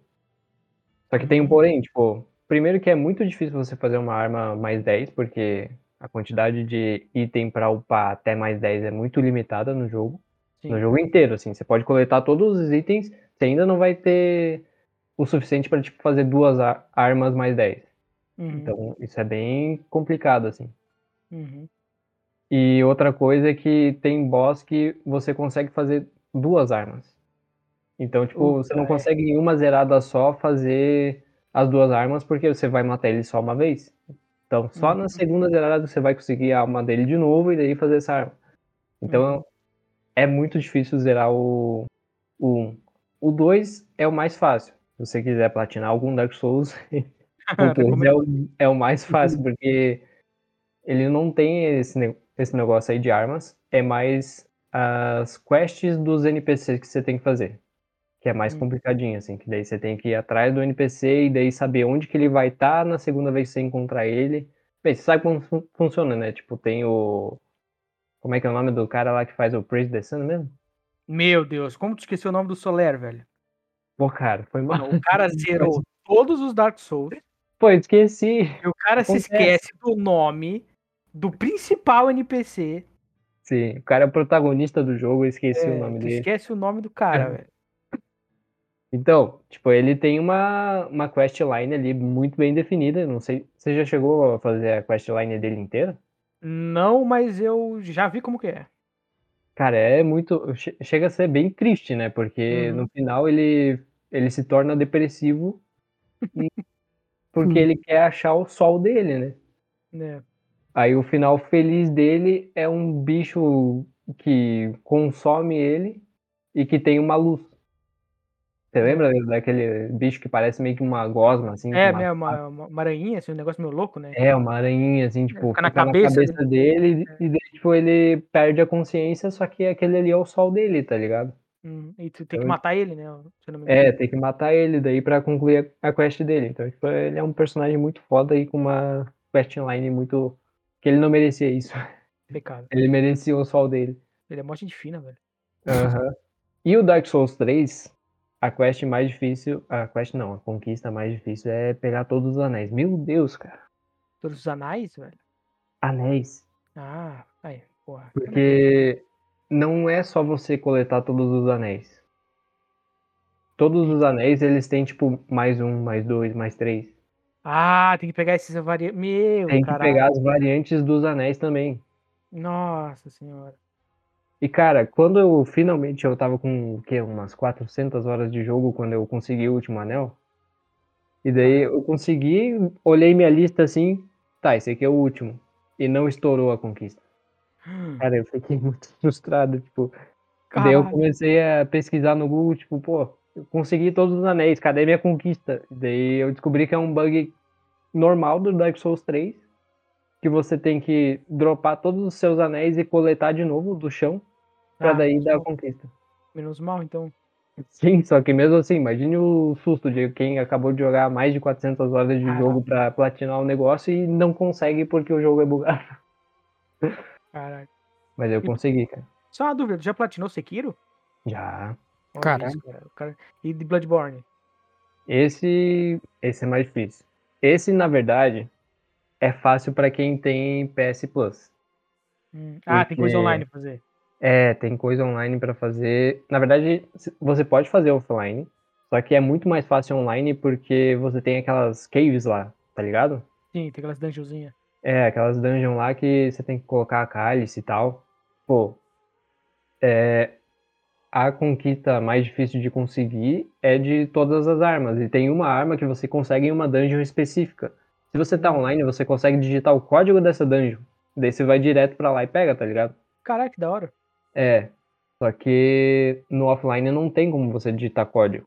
Só que tem um porém, tipo, primeiro que é muito difícil você fazer uma arma mais 10, porque a quantidade de item pra upar até mais 10 é muito limitada no jogo. Sim. No jogo inteiro, assim. Você pode coletar todos os itens, você ainda não vai ter o suficiente pra, tipo, fazer duas ar- armas mais 10. Uhum, Então, isso é bem complicado, assim. uhum. E outra coisa é que tem boss que você consegue fazer duas armas. Então, tipo, Puta, você não consegue em uma zerada só fazer as duas armas, porque você vai matar ele só uma vez. Então, só Uhum. na segunda zerada você vai conseguir a alma dele de novo e daí fazer essa arma. Então, Uhum. é muito difícil zerar o, o 1. O 2 é o mais fácil. Se você quiser platinar algum Dark Souls, o 2 é o, é o mais fácil, porque ele não tem esse, esse negócio aí de armas, é mais as quests dos NPCs que você tem que fazer. Que é mais Hum. complicadinho, assim, que daí você tem que ir atrás do NPC e daí saber onde que ele vai estar na segunda vez que você encontrar ele. Bem, você sabe como fun- funciona, né? Tipo, tem o. Como é que é o nome do cara lá que faz o Praise the Sun mesmo? Meu Deus, como tu esqueceu o nome do Soler, velho? Pô, cara, foi mal. O cara zerou todos os Dark Souls Pô, esqueci. e o cara se Acontece. esquece do nome do principal NPC. Sim, o cara é o protagonista do jogo, eu esqueci É, o nome dele. esquece o nome do cara, velho. Então, tipo, ele tem uma, uma questline ali muito bem definida. Não sei. Você já chegou a fazer a questline dele inteira? Não, mas eu já vi como que é. Cara, é muito. che- Chega a ser bem triste, né? Porque Uhum. no final ele, ele se torna depressivo porque ele quer achar o sol dele, né? né? Aí o final feliz dele é um bicho que consome ele e que tem uma luz. Você lembra daquele bicho que parece meio que uma gosma, assim? É? Uma, uma, uma aranhinha, assim, um negócio meio louco, né? É, uma aranhinha, assim, tipo, fica na fica na cabeça cabeça dele e daí, tipo, ele perde a consciência, só que aquele ali é o sol dele, tá ligado? Hum, e tu tem que Eu- matar ele, né? É, tem que matar ele daí pra concluir a a quest dele. Então, tipo, ele é um personagem muito foda e com uma questline muito. que ele não merecia isso. Pecado. Ele merecia o sol dele. Ele é mó gente fina, velho. Aham. E o Dark Souls 3, a quest mais difícil. A quest não, a conquista mais difícil é pegar todos os anéis. Meu Deus, cara. Todos os anais, velho. Anéis. Ah, aí, porra. Porque não é só você coletar todos os anéis. Todos os anéis, eles têm, tipo, mais um, mais dois, mais três. Ah, tem que pegar esses variantes. Meu, Tem que caralho. pegar as variantes dos anéis também. Nossa senhora. E, cara, quando eu finalmente eu tava com, o quê, umas 400 horas de jogo, quando eu consegui o último anel. E daí eu consegui, olhei minha lista assim, tá, esse aqui é o último. E não estourou a conquista. Cara, eu fiquei muito frustrado, tipo... Daí eu Caralho. comecei a pesquisar no Google, tipo, pô, eu consegui todos os anéis, cadê minha conquista? Daí eu descobri que é um bug normal do Dark Souls 3, que você tem que dropar todos os seus anéis e coletar de novo do chão, pra Ah, daí dar a conquista. Menos mal, então. Sim, só que mesmo assim, imagine o susto de quem acabou de jogar mais de 400 horas de Caraca. jogo pra platinar o negócio e não consegue porque o jogo é bugado. Caralho. Mas eu E- consegui, cara. Só uma dúvida, tu já platinou Sekiro? Já. Isso, cara- E de Bloodborne? Esse, esse é mais difícil. Esse, na verdade, é fácil pra quem tem PS Plus. Hum. Ah, tem coisa Porque- online pra fazer. É, tem coisa online pra fazer. Na verdade, você pode fazer offline, só que é muito mais fácil online porque você tem aquelas caves lá, tá ligado? Sim, tem aquelas dungeonzinhas. É, aquelas dungeons lá que você tem que colocar a cálice e tal. Pô, é, a conquista mais difícil de conseguir é de todas as armas. E tem uma arma que você consegue em uma dungeon específica. Se você tá online, você consegue digitar o código dessa dungeon. Daí você vai direto pra lá e pega, tá ligado? Caralho, que da hora. É, só que no offline não tem como você digitar código.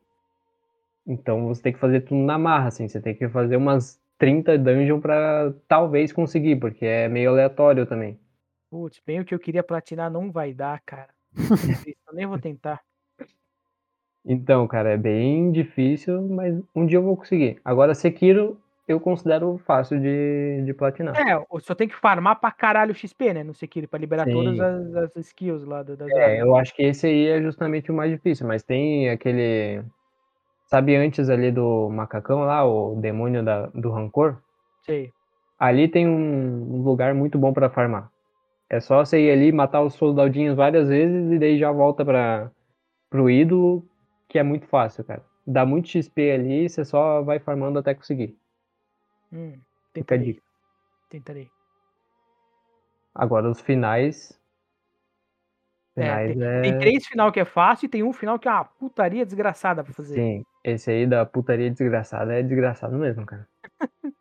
Então você tem que fazer tudo na marra, assim. Você tem que fazer umas 30 dungeons pra talvez conseguir, porque é meio aleatório também. Putz, bem o que eu queria platinar não vai dar, cara. eu nem vou tentar. Então, cara, é bem difícil, mas um dia eu vou conseguir. Agora, Sekiro, eu considero fácil de, de platinar. É, o- só tem que farmar pra caralho o XP, né? No Sekiro, pra liberar todas Sim. as, as skills lá da- das É, eu acho que esse aí é justamente o mais difícil, mas tem aquele. Sabe antes ali do macacão lá, o demônio da, do rancor? Sei. Ali tem um, um lugar muito bom pra farmar. É só você ir ali, matar os soldadinhos várias vezes e daí já volta para pro ídolo, que é muito fácil, cara. Dá muito XP ali e você só vai farmando até conseguir. Hum, Fica a dica. Tentarei. Agora os finais. É, Finais é. Tem três final que é fácil e tem um final que é uma putaria desgraçada pra fazer. Sim, esse aí da putaria desgraçada é desgraçado mesmo, cara.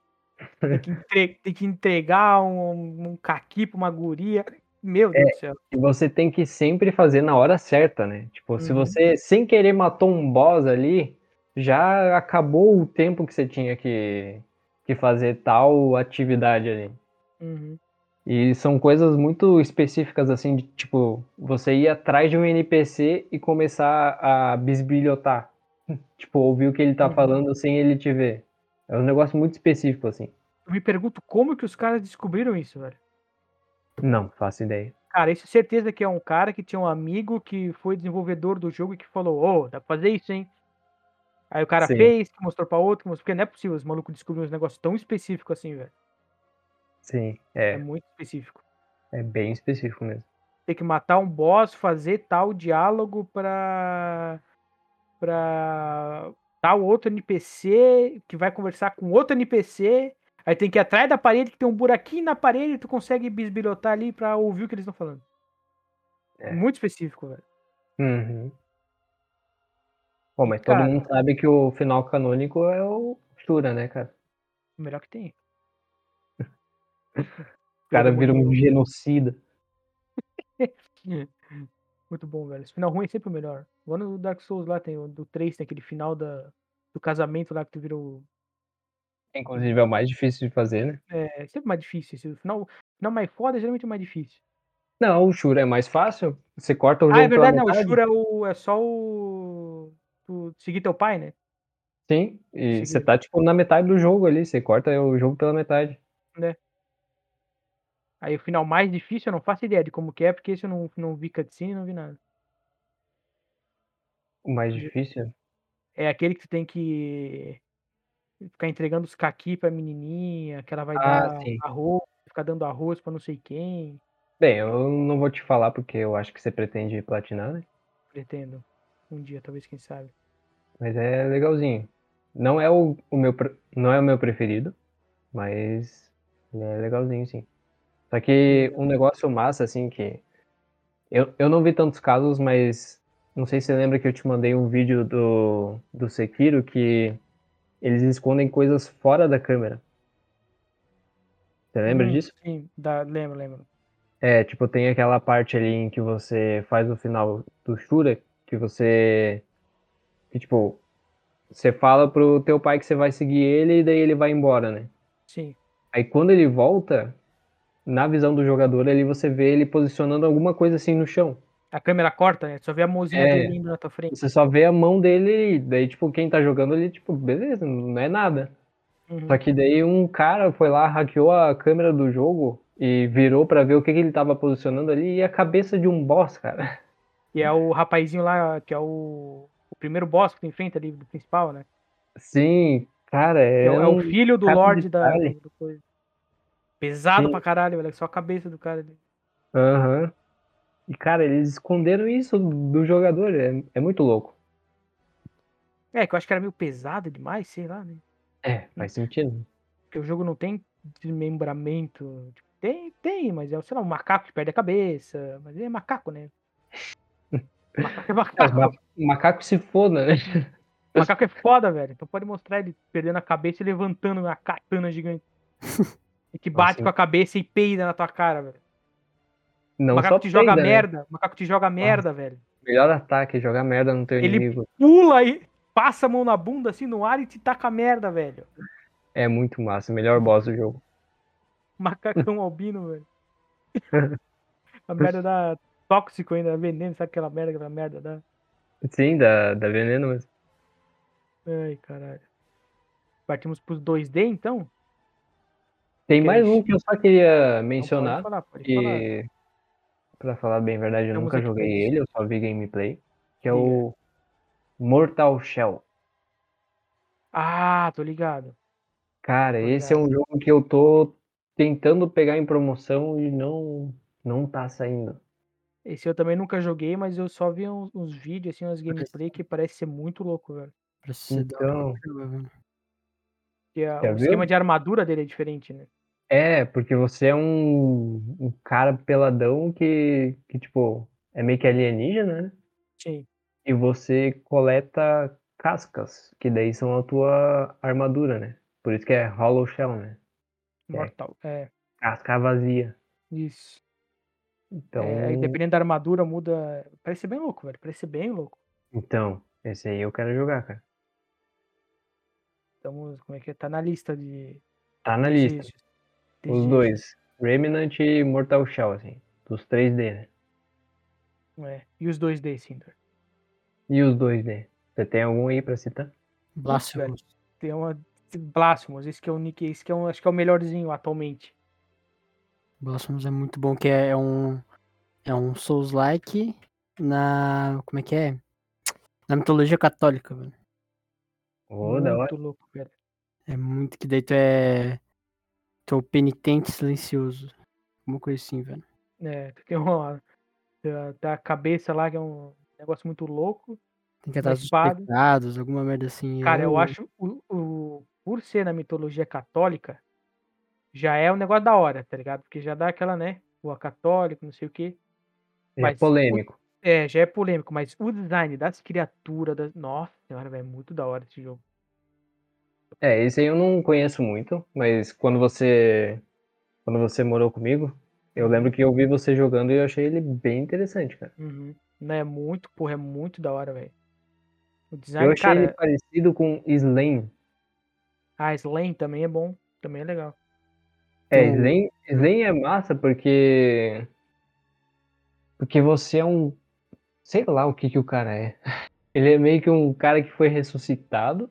Tem, que entre- tem que entregar um, um caqui pra uma guria. Meu É. Deus do céu. E você tem que sempre fazer na hora certa, né? Tipo, se Uhum. você sem querer matou um boss ali, já acabou o tempo que você tinha que, que fazer tal atividade ali. Uhum. E são coisas muito específicas, assim, de tipo, você ir atrás de um NPC e começar a bisbilhotar. Tipo, ouvir o que ele tá Uhum. falando sem ele te ver. É um negócio muito específico, assim. Eu me pergunto como que os caras descobriram isso, velho. Não, faço ideia. Cara, isso é certeza que é um cara que tinha um amigo que foi desenvolvedor do jogo e que falou, ô, dá pra fazer isso, hein? Aí o cara Sim. fez, mostrou pra outro, que mostrou... porque não é possível os malucos descobrirem uns negócios tão específicos assim, velho. Sim, É. é, muito específico. é bem específico mesmo. Tem que matar um boss, fazer tal diálogo pra. pra tal outro NPC que vai conversar com outro NPC. Aí tem que ir atrás da parede, que tem um buraquinho na parede e tu consegue bisbilhotar ali pra ouvir o que eles estão falando. É. Muito específico, velho. Uhum. Bom, mas Cara. todo mundo sabe que o final canônico é o Shura, né, cara? O melhor que tem. O cara vira um genocida. Muito bom, velho. Esse final ruim é sempre o melhor. Igual no Dark Souls lá, tem o do 3, tem aquele final da, do casamento lá que tu virou. Inclusive é o mais difícil de fazer, né? É sempre mais difícil. Esse final, o final mais foda é geralmente o mais difícil. Não, o Shura é mais fácil. Você corta o jogo Ah, é verdade, não. O. Shura é, o, é só o. Tu seguir teu pai, né? Sim, e você tá, tipo, na metade do jogo ali. Você corta o jogo pela metade. Aí o final mais difícil eu não faço ideia de como que é, porque esse eu não, não vi cutscene, não vi nada. O mais difícil? É aquele que tu tem que ficar entregando os caqui pra menininha, que ela vai Ah, dar sim. arroz, ficar dando arroz pra não sei quem. Bem, eu não vou te falar porque eu acho que você pretende platinar, né? Pretendo. Um dia, talvez, quem sabe. Mas é legalzinho. Não é o, o meu, não é o meu preferido, mas ele é legalzinho, sim. Só que um negócio massa, assim, que eu, eu não vi tantos casos, mas não sei se você lembra que eu te mandei um vídeo do, do Sekiro que eles escondem coisas fora da câmera. Você lembra Hum, disso? Sim, dá, lembro, lembro. É, tipo, tem aquela parte ali em que você faz o final do Shura, que você. Que, tipo, você fala pro teu pai que você vai seguir ele e daí ele vai embora, né? Sim. Aí quando ele volta, na visão do jogador ali você vê ele posicionando alguma coisa assim no chão. A câmera corta, né? Tu só vê a mãozinha É. dele indo na tua frente. Você só vê a mão dele e daí, tipo, quem tá jogando ali, tipo, beleza, não é nada. Uhum. Só que daí um cara foi lá, hackeou a câmera do jogo e virou pra ver o que, que ele tava posicionando ali e a cabeça de um boss, cara. E é o rapazinho lá, que é o, o primeiro boss que tu enfrenta ali, do principal, né? Sim, cara, É, é, o- é o um filho do Lorde da, do coisa. Pesado Sim. pra caralho, velho. Só a cabeça do cara ali. Aham. E, cara, eles esconderam isso do jogador. É, é muito louco. É, que eu acho que era meio pesado demais, sei lá, né? É, faz sentido. Porque o jogo não tem desmembramento. Tipo, Tem, tem, mas é, sei lá, um macaco que perde a cabeça. Mas é macaco, né? Macaco é É, macaco. ma- macaco se foda, né? macaco é foda, velho. Então pode mostrar ele perdendo a cabeça e levantando uma katana gigante. E que bate Nossa, com a cabeça e peida na tua cara, velho. Não macaco só te joga peida, né? merda. Macaco te joga merda, velho. Melhor ataque, jogar merda no teu Ele- inimigo. Pula e passa a mão na bunda assim no ar e te taca merda, velho. É muito massa. Melhor boss do jogo. Macacão albino, velho. A merda dá tóxico ainda, dá veneno, sabe aquela merda, aquela merda dá. Sim, da, da veneno mesmo. Ai, caralho. Partimos pros 2D, então? Tem mais um que eu só queria mencionar. pode falar, pode falar. que, pra falar bem a verdade, eu Estamos nunca joguei ele, eu só vi gameplay. Que é o Mortal Shell. Ah, tô ligado. Cara, Tô esse é um jogo que eu tô tentando pegar em promoção e não, não tá saindo. Esse eu também nunca joguei, mas eu só vi uns, uns vídeos, assim, umas gameplay que parece ser muito louco, velho. Então. Porque a- o esquema de armadura dele é diferente, né? é, porque você é um, um cara peladão que, que, tipo, é meio que alienígena, né? Sim. E você coleta cascas, que daí são a tua armadura, né? Por isso que é Hollow Shell, né? Mortal. É, Casca vazia. isso. Então, É, dependendo da armadura, muda. Parece ser bem louco, velho. Parece ser bem louco. então, esse aí eu quero jogar, cara. Estamos, como é que é? Tá na lista de. Tá na lista. desejos. Os dois. Remnant e Mortal Shell, assim. Dos 3D, né? É. E os 2D, Cinder. E os 2D. Você tem algum aí pra citar? Blasphemous. Tem uma. Blasphemous, esse que é o Nick, esse que é um, acho que é o melhorzinho atualmente. Blasphemous é muito bom, que é um. É um Souls-like na. Como é que é? Na mitologia católica, velho. Ô, da hora. muito louco, velho. É muito que daí tu é. Tu é o penitente silencioso. Uma coisa assim, velho. É, tem uma. Da, cabeça lá, que é um negócio muito louco. Tem que atrás dos pecados, alguma merda assim. Cara, eu é, acho o, o por ser na mitologia católica, já é um negócio da hora, tá ligado? Porque já dá aquela, né? O católico, não sei o quê. É Mas o- polêmico. É, já é polêmico, mas o design das criaturas, das... nossa senhora, velho, é muito da hora esse jogo. É, esse aí eu não conheço muito, mas quando você. Quando você morou comigo, eu lembro que eu vi você jogando e eu achei ele bem interessante, cara. Uhum. É muito, porra, é muito da hora, velho. O Eu design, achei ele cara, parecido com Slane. a Slane também é bom, também é legal. É, Então- Slane, Slane é massa porque. Porque você é um. Sei lá o que que o cara é. Ele é meio que um cara que foi ressuscitado.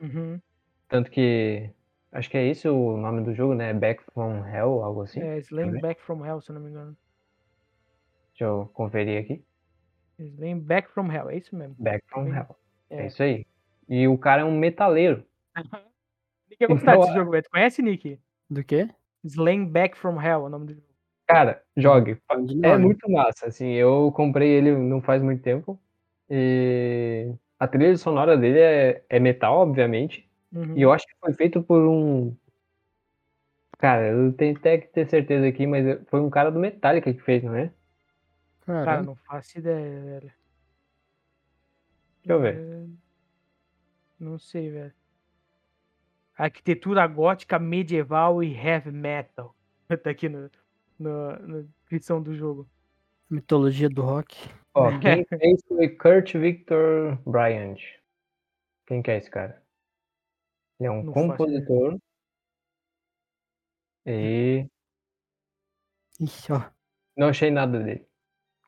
Uhum. Tanto que. Acho que é esse o nome do jogo, né? Back from Hell, algo assim. É, ver. Back from Hell, se eu não me engano. Deixa eu conferir aqui. Slane Back from Hell, é isso mesmo. Back from Bem- Hell. É. É. isso aí. E o cara é um metaleiro. Nick ia gostar Então, desse jogo, velho. Tu conhece, Nick? Do quê? Slane Back from Hell é o nome do jogo. Cara, jogue. De É muito massa, assim, eu comprei ele não faz muito tempo. E a trilha sonora dele é, é metal, obviamente. Uhum. E eu acho que foi feito por um. Cara, eu tenho até que ter certeza aqui, mas foi um cara do Metallica que fez, não é? Cara, não faço ideia, velho. Deixa eu ver. É, Não sei, velho. Arquitetura gótica, medieval e heavy metal. Tá aqui no, no, na descrição do jogo. Mitologia do rock. Ó, quem fez foi Kurt Victor Bryant. Quem que é esse cara? Ele é um Não compositor. E Ixi, ó. não achei nada dele.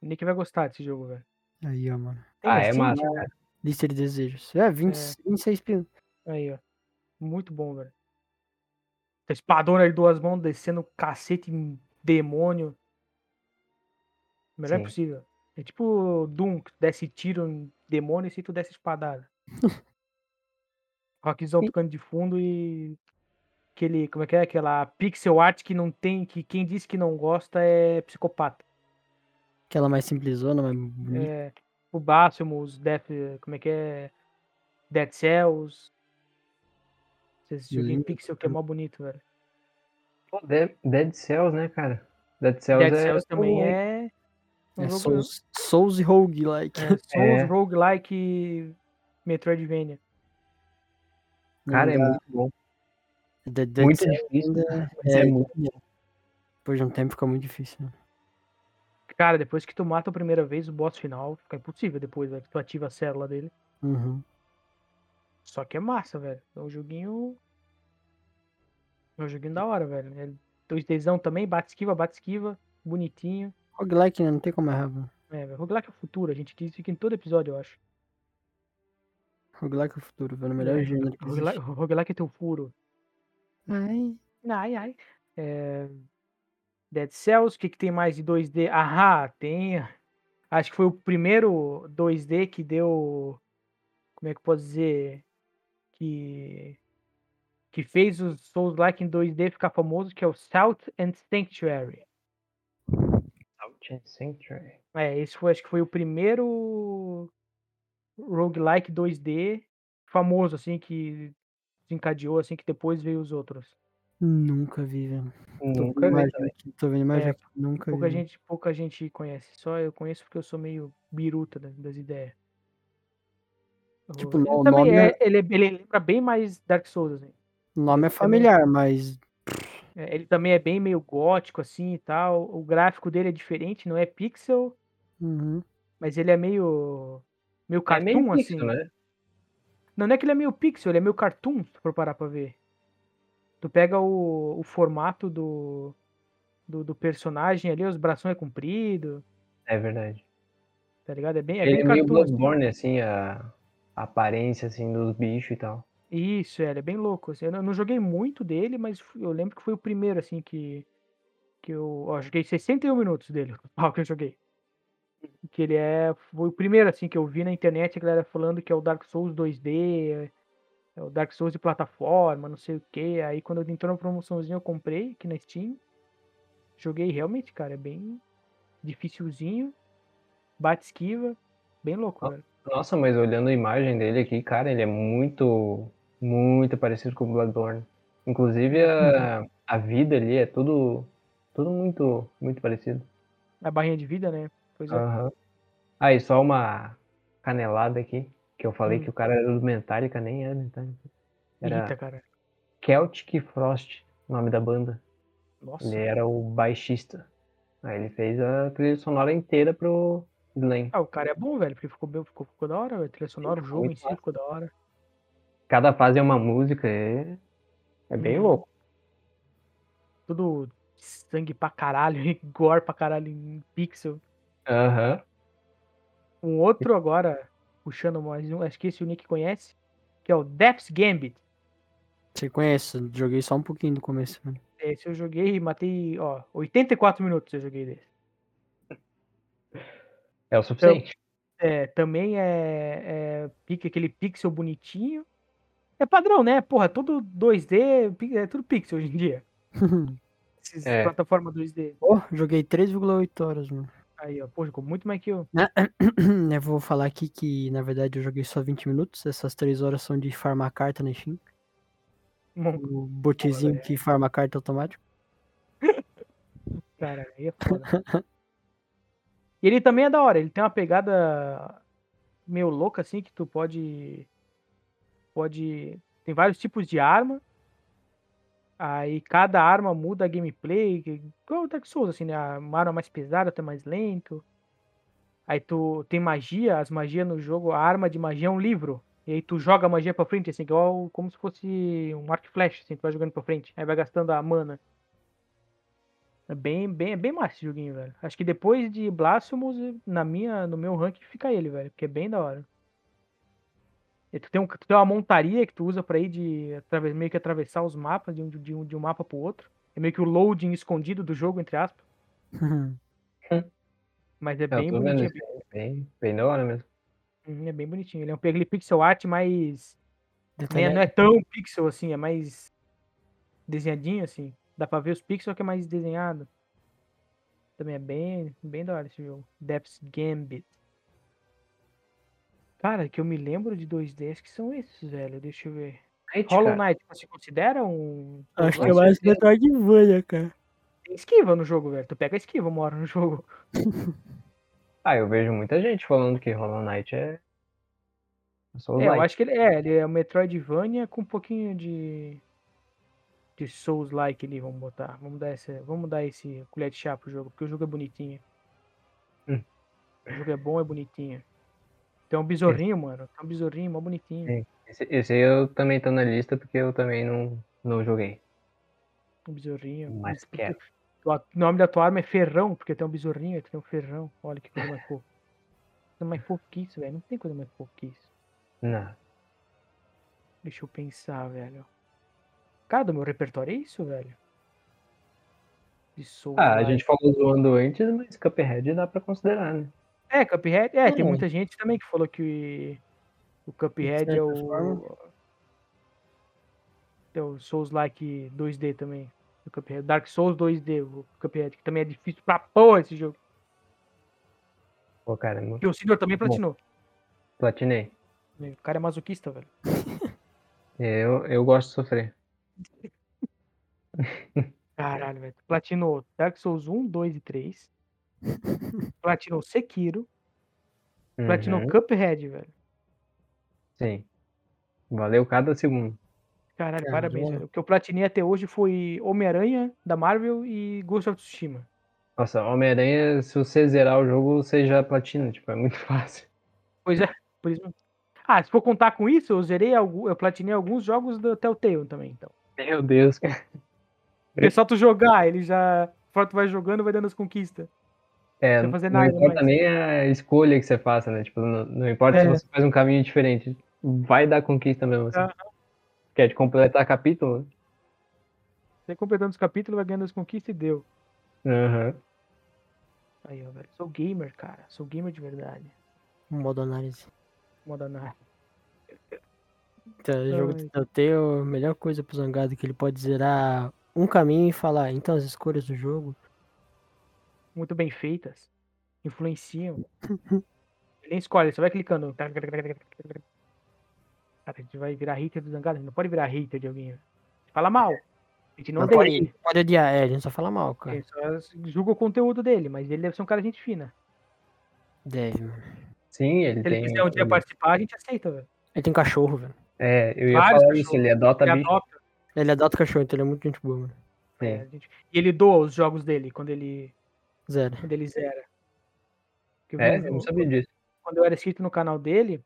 O Nick vai gostar desse jogo, velho. Aí, ó, mano. Tem Ah, é Steam? massa, cara. Lista de desejos. É, 20, 26 pila. Aí, ó. Muito bom, velho. Espadona de duas mãos descendo cacete em demônio. Melhor Sim. possível. É tipo Doom, que tu desce tiro em demônio e se tu desce espadada. Rockzão tocando de fundo e. Aquele. Como é que é? Aquela pixel art que não tem. Que quem disse que não gosta é psicopata. Aquela mais simplesona, mais bonita. É, o Blasphemous, Death. Como é que é? Dead Cells. Esse joguinho Lindo, pixel que é mó bonito, velho. Pô, Dead, Dead Cells, né, cara? Dead Cells, Dead é, Cells também bom. é. um É Souls, Souls e Roguelike. é Souls, É. roguelike, Metroidvania. Cara, é muito bom. Dead, Dead Muito Cells difícil. ainda Mas é é, muito Depois de um tempo fica muito difícil. Né? Cara, depois que tu mata a primeira vez, o boss final fica impossível depois, velho, que tu ativa a célula dele. Uhum. Só que é massa, velho. É um joguinho. É um joguinho da hora, velho. É 2Dzão também, bate esquiva, bate esquiva, bonitinho. Roguelike né? não tem como errar. velho. É, velho. Roguelike é o futuro, a gente diz isso aqui em todo episódio, eu acho. Roguelike é o futuro, velho. O melhor É, gênero que Roguelike, existe. roguelike é teu furo. Ai. Ai, ai. É, Dead Cells, o que, que tem mais de 2D? Ahá, tem. Acho que foi o primeiro 2D que deu. Como é que eu posso dizer? Que. Que fez os Souls Like em 2D ficar famoso, que é o Salt and Sanctuary. Out Sanctuary. É, esse foi, acho que foi o primeiro roguelike 2D famoso, assim, que desencadeou, assim, que depois veio os outros. Nunca vi, velho. Nunca vi aqui, Tô vendo imagem É, aqui. Nunca Pouca vi. gente, pouca gente conhece. Só eu conheço porque eu sou meio biruta da- das ideias. Tipo, ele o também nome é, é- ele, ele lembra bem mais Dark Souls, assim. O nome é também- familiar, mas. É, Ele também é bem meio gótico, assim, e tal. O gráfico dele é diferente, não é pixel, Uhum. mas ele é meio... Meio É cartoon, meio assim. pixel, né? Não, não é que ele é meio pixel, ele é meio cartoon, se for parar pra ver. Tu pega o, o formato do, do, do personagem ali, os braços é comprido, É verdade. tá ligado? É bem, é Ele bem é meio cartoon, assim. Bloodborne, assim, a, a aparência, assim, dos bichos e tal. Isso, é, ele é bem louco. assim. Eu não- joguei muito dele, mas eu lembro que foi o primeiro, assim, que, que eu. Ó, joguei 61 minutos dele, o que eu joguei. Que ele é. Foi o primeiro, assim, que eu vi na internet a galera falando que é o Dark Souls 2D, é, é o Dark Souls de plataforma, não sei o que. Aí quando entrou na promoçãozinha eu comprei aqui na Steam. Joguei realmente, cara, é bem dificilzinho. Bate esquiva. Bem louco, velho. Nossa, mas olhando a imagem dele aqui, cara, ele é muito, muito parecido com o Bloodborne. Inclusive a, a vida ali é tudo, tudo muito, muito parecido. A barrinha de vida, né? Pois é. Aham. Ah, e só uma canelada aqui, que eu falei Hum. que o cara era do Metallica, nem era Metallica. Era Irrita, cara. Celtic Frost, o nome da banda. Nossa. Ele era o baixista. Aí ele fez a trilha sonora inteira pro Glenn. Ah, o cara é bom, velho, porque ficou, bem, ficou, ficou da hora, velho. Trilha sonora, o jogo em si ficou da hora. Cada fase é uma música, é, é bem Uhum. louco. Tudo sangue pra caralho, e gore pra caralho em pixel. Aham. Um outro agora, puxando mais um, acho que esse o Nick conhece, que é o Death's Gambit. Você conhece? Joguei só um pouquinho do começo, velho. Esse eu joguei e matei, ó, 84 minutos eu joguei desse. É o suficiente. É, também é, é pique, aquele pixel bonitinho. É padrão, né? Porra, todo 2D, pi- é tudo pixel hoje em dia. Esses É. plataforma 2D. Pô, joguei 3,8 horas, mano. Aí, ó, pô, jogou muito mais que eu. Eu vou falar aqui que, na verdade, eu joguei só 20 minutos. Essas 3 horas são de farmar carta na Steam. O botezinho que farma carta automático. Cara, aí é foda. e ele também é da hora, ele tem uma pegada meio louca, assim, que tu pode. Pode. Tem vários tipos de arma. Aí cada arma muda a gameplay. Igual o Dark Souls, assim, né? Uma arma mais pesada, outra mais lento. Aí tu tem magia, as magias no jogo, a arma de magia é um livro. E aí tu joga a magia pra frente, assim, igual como se fosse um arco flecha, assim, tu vai jogando pra frente. Aí vai gastando a mana. É bem, bem, é bem massa esse joguinho, velho. Acho que depois de Blasphemous, na minha, no meu ranking fica ele, velho. Porque é bem da hora. E tu tem, um, tu tem uma montaria que tu usa pra ir de atraves- meio que atravessar os mapas de um, de, um, de um mapa pro outro. É meio que o loading escondido do jogo, entre aspas. Mas é É, eu bem bonitinho. bem, bem da hora mesmo. Uhum, É bem bonitinho. Ele é um aquele pixel art mais. né, não é tão pixel assim, é mais desenhadinho assim. Dá pra ver os pixels que é mais desenhado. Também é bem, bem da hora esse jogo. Depth's Gambit. Cara, que eu me lembro de 2D, acho que são esses, velho. Deixa eu ver. Knight, Hollow cara. Knight, você considera um. Acho que é mais Metroidvania, cara. Tem esquiva no jogo, velho. Tu pega a esquiva uma hora no jogo. Ah, eu vejo muita gente falando que Hollow Knight é. é É, eu acho que ele é, ele é um Metroidvania com um pouquinho de. De Souls-like ali, vamos botar. Vamos dar esse, vamos dar esse colher de chá pro jogo, porque o jogo é bonitinho. Hum. O jogo é bom, é bonitinho. Tem um besorrinho, mano. Tem um besorrinho, mó bonitinho. Sim. Esse, esse aí eu também tô na lista porque eu também não, não joguei. Um besorrinho. Mas O- quero. O nome da tua arma é Ferrão, porque tem um besorrinho tu tem um ferrão. Olha que coisa mais fofa. Coisa mais fofa que isso, velho. Não tem coisa mais fofa que isso. Não. Deixa eu pensar, velho. Cara, do meu repertório é isso, velho. Ah, a gente falou zoando antes, mas Cuphead dá pra considerar, né? É, Cuphead. É, tem É. muita gente também que falou que o Cuphead é certa o. forma. É o Souls like 2D também. O Cuphead. Dark Souls 2D, o Cuphead, que também é difícil pra porra esse jogo. Pô, cara, é muito E o senhor também Bom. platinou. platinei. O cara é masoquista, velho. Eu, eu gosto de sofrer. Caralho, velho. Platinou Dark Souls 1, 2 e 3. Platinou Sekiro. Platinou Uhum, Cuphead, velho. Sim. Valeu cada segundo. Caralho, Cara, parabéns, velho. O que eu platinei até hoje foi Homem-Aranha da Marvel e Ghost of Tsushima. Nossa, Homem-Aranha, se você zerar o jogo, você já platina, tipo, é muito fácil. Pois é, por isso. Ah, se for contar com isso, eu zerei algu- eu platinei alguns jogos do Telltale também, então. Meu Deus, cara. É só tu jogar, ele já. Fora tu vai jogando, vai dando as conquistas. É, não nada importa mais. nem a escolha que você faça, né? Tipo, não, não importa se É. você faz um caminho diferente. Vai dar conquista mesmo, assim. Aham. Quer de completar capítulo? Você completando os capítulos, vai ganhando as conquistas e deu. Aham. Aí, ó, velho. Sou gamer, cara. Sou gamer de verdade. Modo análise. Moda na. Então, o jogo Ai. do Telltale, a melhor coisa pro Zangado é que ele pode zerar um caminho e falar, então as escolhas do jogo. Muito bem feitas. Influenciam. Ele nem escolhe, você vai clicando. Cara, a gente vai virar hater do Zangado. A gente não pode virar hater de alguém. velho. Fala mal. A gente não odeia pode, ele. pode odiar, é, a gente só fala mal, cara. Ele só julga o conteúdo dele, mas ele deve ser um cara gente fina. Deve, mano. Sim, ele Se ele tem. quiser um dia participar, a gente aceita, velho. Ele tem cachorro, velho. É, eu ia Vários falar isso, ele adota Ele bicho. adopta. Ele adota cachorro, então ele é muito gente boa, mano. é, a gente- E ele doa os jogos dele quando ele, Zero. quando ele zera. Porque eu É, eu não sabia disso. Quando eu era inscrito no canal dele,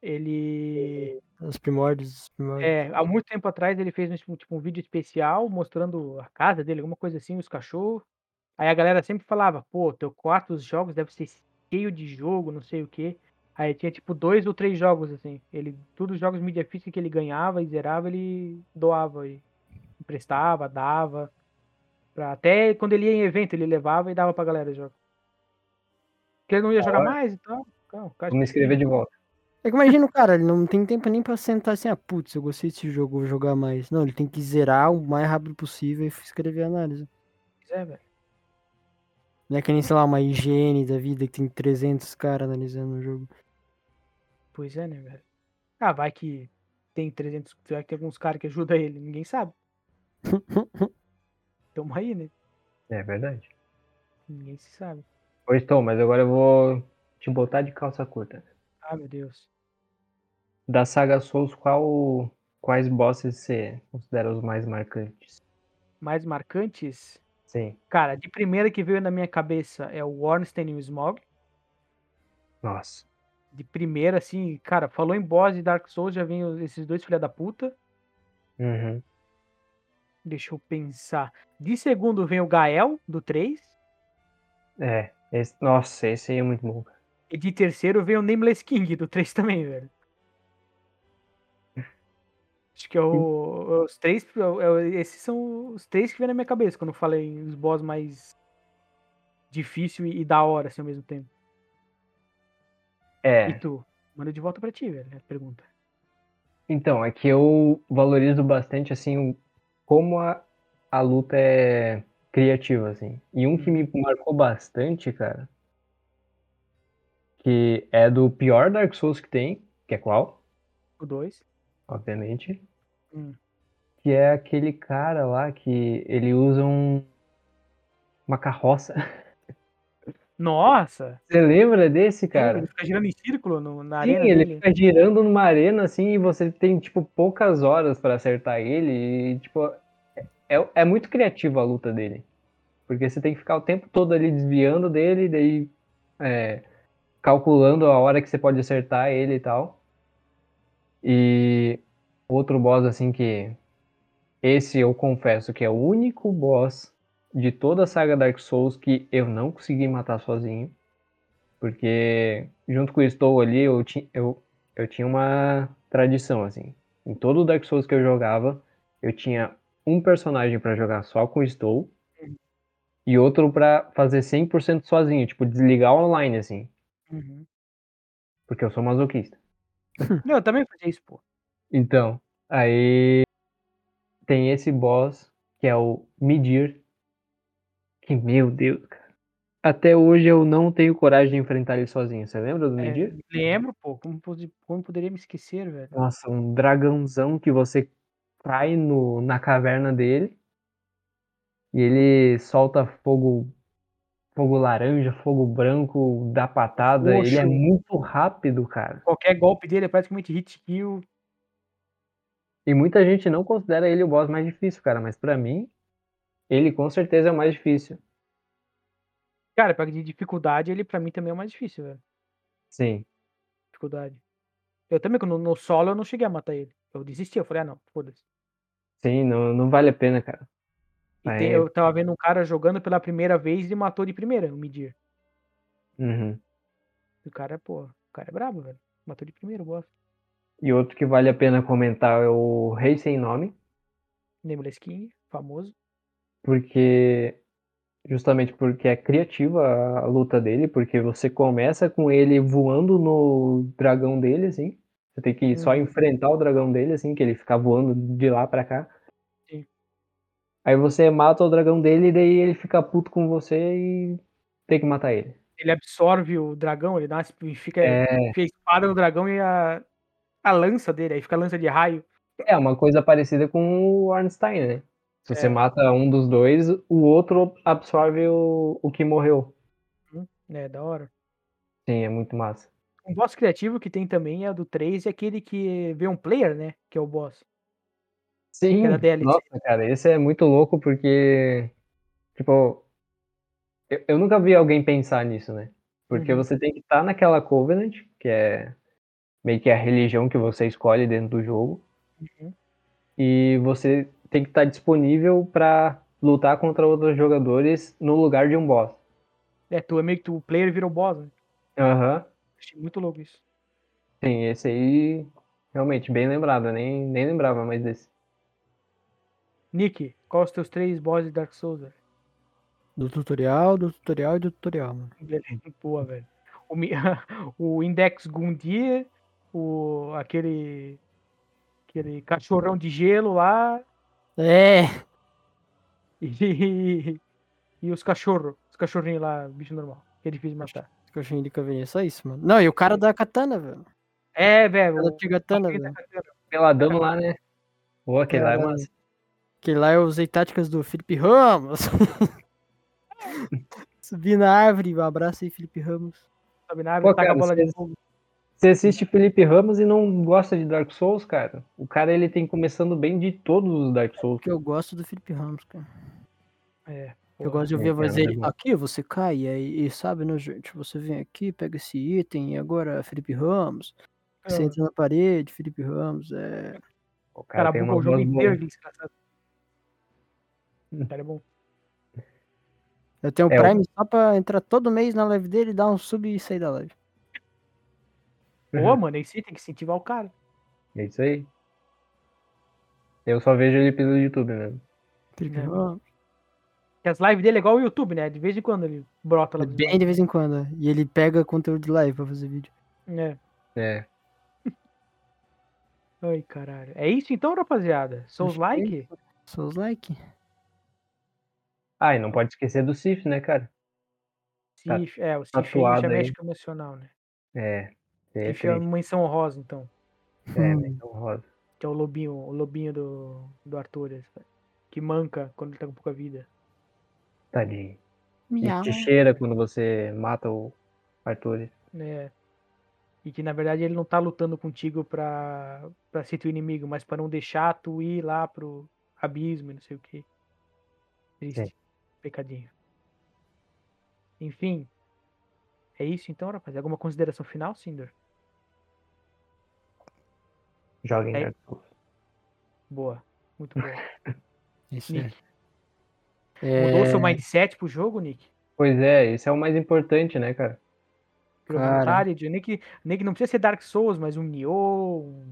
ele. Os primórdios, os primórdios. É, há muito tempo atrás ele fez um, tipo, tipo, um vídeo especial mostrando a casa dele, alguma coisa assim, os cachorros. Aí a galera sempre falava, pô, teu quarto, os jogos deve ser cheio de jogo, não sei o quê. Aí tinha tipo dois ou três jogos, assim. Ele, todos os jogos mídia física que ele ganhava e zerava, ele doava e emprestava, dava. Pra, até quando ele ia em evento, ele levava e dava pra galera jogar. Porque ele não ia jogar mais e tal. Calma, cara, Vou me inscrever de volta. É que imagina o cara, ele não tem tempo nem pra sentar assim, ah, putz, eu gostei desse jogo, vou jogar mais. Não, ele tem que zerar o mais rápido possível e escrever a análise. É, velho. Não é que nem, sei lá, uma higiene da vida que tem 300 caras analisando o jogo. Pois é, né, velho? Ah, vai que tem 300, vai que tem alguns caras que ajudam ele, ninguém sabe. Tamo aí, né? É verdade. Ninguém se sabe. Oi, estou, mas agora eu vou te botar de calça curta. Ah, meu Deus. Da saga Souls, qual, quais bosses você considera os mais marcantes? Mais marcantes? Sim. Cara, de primeira que veio na minha cabeça é o Ornstein e o Smog. Nossa. De primeira, assim, cara, falou em boss de Dark Souls, já vem esses dois filha da puta. Uhum. Deixa eu pensar. De segundo vem o Gael, do 3. É. Esse, nossa, esse aí é muito bom. E de terceiro vem o Nameless King, do 3 também, velho. Acho que é o, os três. é é esses são os três que vem na minha cabeça quando eu falei os boss mais difícil e, e da hora, assim, ao mesmo tempo. E É. tu? Manda de volta pra ti, velho, a pergunta. Então, é que eu valorizo bastante, assim, como a, a luta é criativa, assim. E um que me marcou bastante, cara, que é do pior Dark Souls que tem, que é qual? O 2. Obviamente. Hum. Que é aquele cara lá que ele usa um, uma carroça. Nossa! Você lembra desse, cara? Ele fica girando em círculo no- na Sim, arena ele dele. fica girando numa arena assim e você tem, tipo, poucas horas pra acertar ele e, tipo, é, é muito criativa a luta dele. Porque você tem que ficar o tempo todo ali desviando dele, daí é, calculando a hora que você pode acertar ele e tal. E outro boss, assim, que esse eu confesso que é o único boss de toda a saga Dark Souls que eu não consegui matar sozinho. Porque junto com o Stow ali, eu, ti, eu, eu tinha uma tradição, assim. Em todo o Dark Souls que eu jogava, eu tinha um personagem pra jogar só com o Stow e outro pra fazer 100% sozinho, tipo, desligar online, assim, Uhum. porque eu sou masoquista. Não, eu também fazia isso, pô. Então, aí tem esse boss que é o Midir, que, meu Deus, cara. Até hoje eu não tenho coragem de enfrentar ele sozinho. Você lembra do É, lembro, pô. Como, como poderia me esquecer, velho? Nossa, um dragãozão que você cai no, na caverna dele e ele solta fogo, fogo laranja, fogo branco, dá patada. Ele é muito rápido, cara. Qualquer golpe dele é praticamente hit kill. E muita gente não considera ele o boss mais difícil, cara. Mas pra mim, ele com certeza é o mais difícil. Cara, pra de dificuldade, ele pra mim também é o mais difícil, velho. Sim. Dificuldade. Eu também, quando no solo, eu não cheguei a matar ele. Eu desisti, eu falei, ah, não, foda-se. Sim, não, não vale a pena, cara. Tem- é. eu tava vendo um cara jogando pela primeira vez e matou de primeira, o Midir. Uhum. O cara, pô, o cara é brabo, velho. Matou de primeiro, eu gosto. E outro que vale a pena comentar é o Rei Sem Nome, Nameless King, famoso. Porque justamente porque é criativa a luta dele, porque você começa com ele voando no dragão dele, assim. Você tem que só Uhum. enfrentar o dragão dele, assim, que ele fica voando de lá pra cá. Sim. Aí você mata o dragão dele e daí ele fica puto com você e tem que matar ele. Ele absorve o dragão, ele dá uma, fica, É, enfia a espada no dragão e a, a lança dele, aí fica a lança de raio. é uma coisa parecida com o Ornstein, né? Se você É. mata um dos dois, o outro absorve o, o que morreu. É, da hora. Sim, é muito massa. Um boss criativo que tem também é do 3, é aquele que vê um player, né? Que é o boss. Sim, DLC. nossa, cara, esse é muito louco porque, tipo, eu, eu nunca vi alguém pensar nisso, né? Porque Uhum. você tem que estar naquela Covenant, que é meio que a religião que você escolhe dentro do jogo, Uhum. e você tem que estar disponível pra lutar contra outros jogadores no lugar de um boss. É, tu é meio que tu, o player vira o boss, né? Aham. Achei muito louco isso. Sim, esse aí, realmente, bem lembrado, nem, nem lembrava mais desse. Nick, qual os teus três bosses de Dark Souls? velho? Do tutorial, do tutorial e do tutorial, mano. Boa, velho. O, Mi- o Index Gundir, o, aquele, aquele cachorrão de gelo lá É! e, e os cachorros, os cachorrinhos lá, bicho normal, que é difícil de matar. Coxinha de caveirinha, só isso, mano. Não, e o cara da katana, velho. É, velho. Ela o- tinha katana, aquele velho. da katana. Peladão lá, né? Pô, aquele lá é massa. Que lá eu usei táticas do Felipe Ramos. Subi na árvore, um abraço aí, Felipe Ramos. Sobe na árvore, Pô, taca a cara, bola de fogo. Você assiste Felipe Ramos e não gosta de Dark Souls, cara? O cara, ele tem começando bem de todos os Dark Souls. Porque eu gosto do Felipe Ramos, cara. É. Eu gosto de ouvir a voz dele. Aqui você cai, e, aí- e sabe, né, gente? Você vem aqui, pega esse item, e agora Felipe Ramos. Você é, entra na parede, Felipe Ramos. É... O cara cara tem uma o jogo voz inteiro, desgraçado. O cara é bom. Eu tenho o É, o- Prime só pra entrar todo mês na live dele, dar um sub e sair da live. Pô, mano, esse tem que incentivar o cara. É isso aí. Eu só vejo ele pelo YouTube mesmo. É. Porque as lives dele é igual o YouTube, né? De vez em quando ele brota lá. É bem de vez em quando. é. E ele pega conteúdo de live pra fazer vídeo. É. É. Ai, caralho. É isso então, rapaziada? Acho que é like? Só os like. Ah, e não pode esquecer do Sif, né, cara? Tá Sif, é, o aí já aí. mexe com emocional, né? É. É, Sif é uma menção honrosa, então. é Hum. menção rosa. Que é o lobinho, o lobinho do, do Arthur. Que manca quando ele tá com pouca vida. Tadinho. E Miau. te cheira quando você mata o Arthur. né? E que na verdade ele não tá lutando contigo pra, pra ser teu inimigo, mas pra não deixar tu ir lá pro abismo e não sei o que. Triste. Sim. Pecadinho. Enfim. É isso então, rapaz? Alguma consideração final, Cinder? Joga em É. Dark Souls. Boa. Muito boa. Isso. Nick, É, mudou seu mindset pro jogo, Nick? Pois é, isso é o mais importante, né, cara? Virou Cara. de Nick, Nick não precisa ser Dark Souls, mas um Nioh, um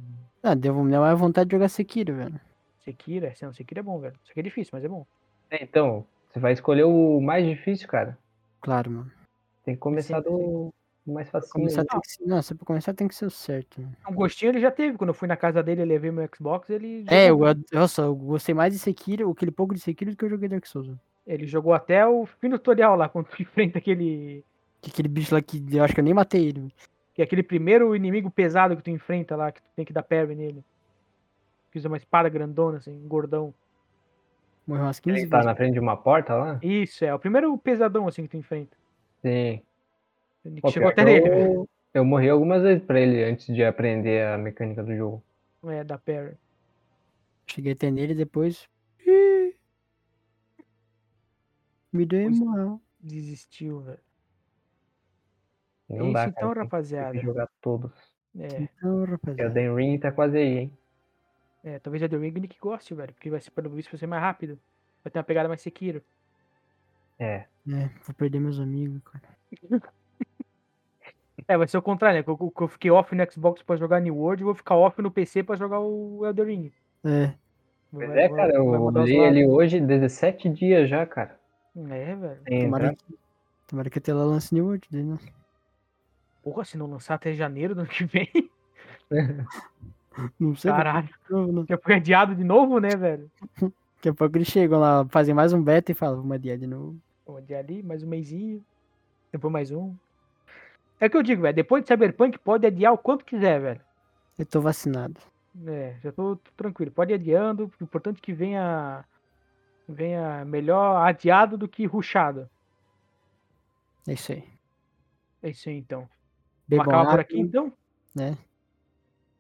Ah, deu me deu mais vontade de jogar Sekiro, velho. Sekiro, é, não, Sekiro é bom, velho. Isso aqui é difícil, mas é bom. É, então, você vai escolher o mais difícil, cara. Claro, mano. Tem que começar do mais facinho. Começar tem que ser, não, se começar tem que ser o certo. né? Um gostinho ele já teve. Quando eu fui na casa dele e levei meu Xbox, ele É, eu, nossa, eu gostei mais de Sekiro, aquele pouco de Sekiro do que eu joguei Dark Souls. velho. ele jogou até o fim do tutorial lá, quando tu enfrenta aquele. Que aquele bicho lá que eu acho que eu nem matei ele. velho. Que é aquele primeiro inimigo pesado que tu enfrenta lá, que tu tem que dar parry nele. Que usa uma espada grandona, assim, gordão. Morreu umas 15 Ele tá vezes. na frente de uma porta lá? Isso, é. O primeiro pesadão, assim, que tu enfrenta. Sim. Pô, chegou até que nele, velho. eu, eu morri algumas vezes pra ele antes de aprender a mecânica do jogo. É, da parry. Cheguei até nele e depois. Ih, Me dei Pois- mal. Desistiu, velho. Não É isso dá, então, cara. Tem rapaziada. que jogar todos. É, Então, O rapaziada. Elden Ring tá quase aí, hein? é, talvez a The Ring o Nick goste, velho. Porque vai ser, pelo visto, vai ser mais rápido. Vai ter uma pegada mais Sekiro. É. É, vou perder meus amigos, cara. É, vai ser o contrário, né? Que eu, que eu fiquei off no Xbox pra jogar New World, eu vou ficar off no PC pra jogar o Elden Ring. É, Pois Vai- é, cara, vai eu olhei ali hoje 17 dias já, cara. É, velho. Sem tomara que, tomara que a tela lance New World daí, né? Porra, se não lançar até janeiro do ano que vem, Não sei, caralho. de novo, né? Já foi adiado de novo, né, velho? Daqui a pouco eles chegam lá, fazem mais um beta e falam, vamos adiar de novo. Vou adiar ali, mais um mêsinho. Depois mais um. É o que eu digo, velho. Depois de Cyberpunk, pode adiar o quanto quiser, velho. Eu tô vacinado. É, já tô, tô tranquilo. Pode ir adiando. O importante é que venha. Venha melhor adiado do que ruxado. É isso aí. É isso aí, então. Vamos acabar por aqui, então? né?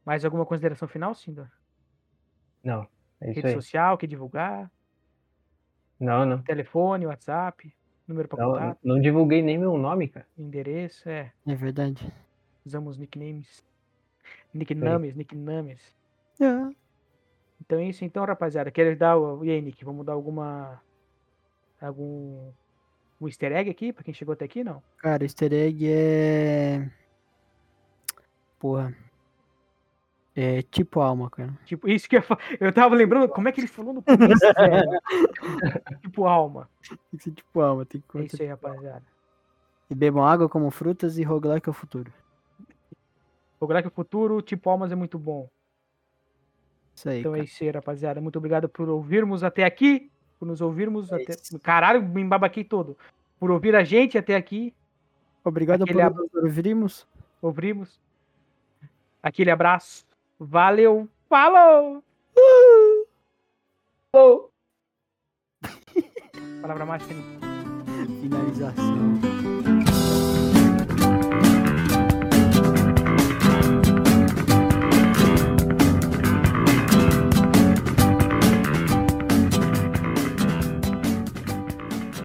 Mais alguma consideração final, Sindor? Não, é isso Rede aí. social, quer divulgar? Não, não. Telefone, WhatsApp, número para Não, contato, não divulguei nem meu nome, cara. endereço, é. É verdade. Usamos nicknames. Nicknames, nicknames. É. Então é isso então, rapaziada. Quer dar o. E aí, Nick, vamos dar alguma. Algum. Um easter egg aqui pra quem chegou até aqui, não? Cara, easter egg é. Porra. É tipo alma, cara. Tipo, isso que eu, eu tava lembrando como é que ele falou no começo, velho. tipo alma. Tem que ser tipo alma, tem que É isso aí, rapaziada. E bebam água como frutas e roguelike é o futuro. O Grok Futuro, tipo almas é muito bom. Isso aí, Então é cara. isso aí, rapaziada. Muito obrigado por ouvirmos até aqui. Por nos ouvirmos É até. isso. Caralho, me embabaquei todo. Por ouvir a gente até aqui. Obrigado aquele por ab- ouvirmos. Ouvimos. Aquele abraço. Valeu. Falou! Falou! Palavra Nick. Finalização.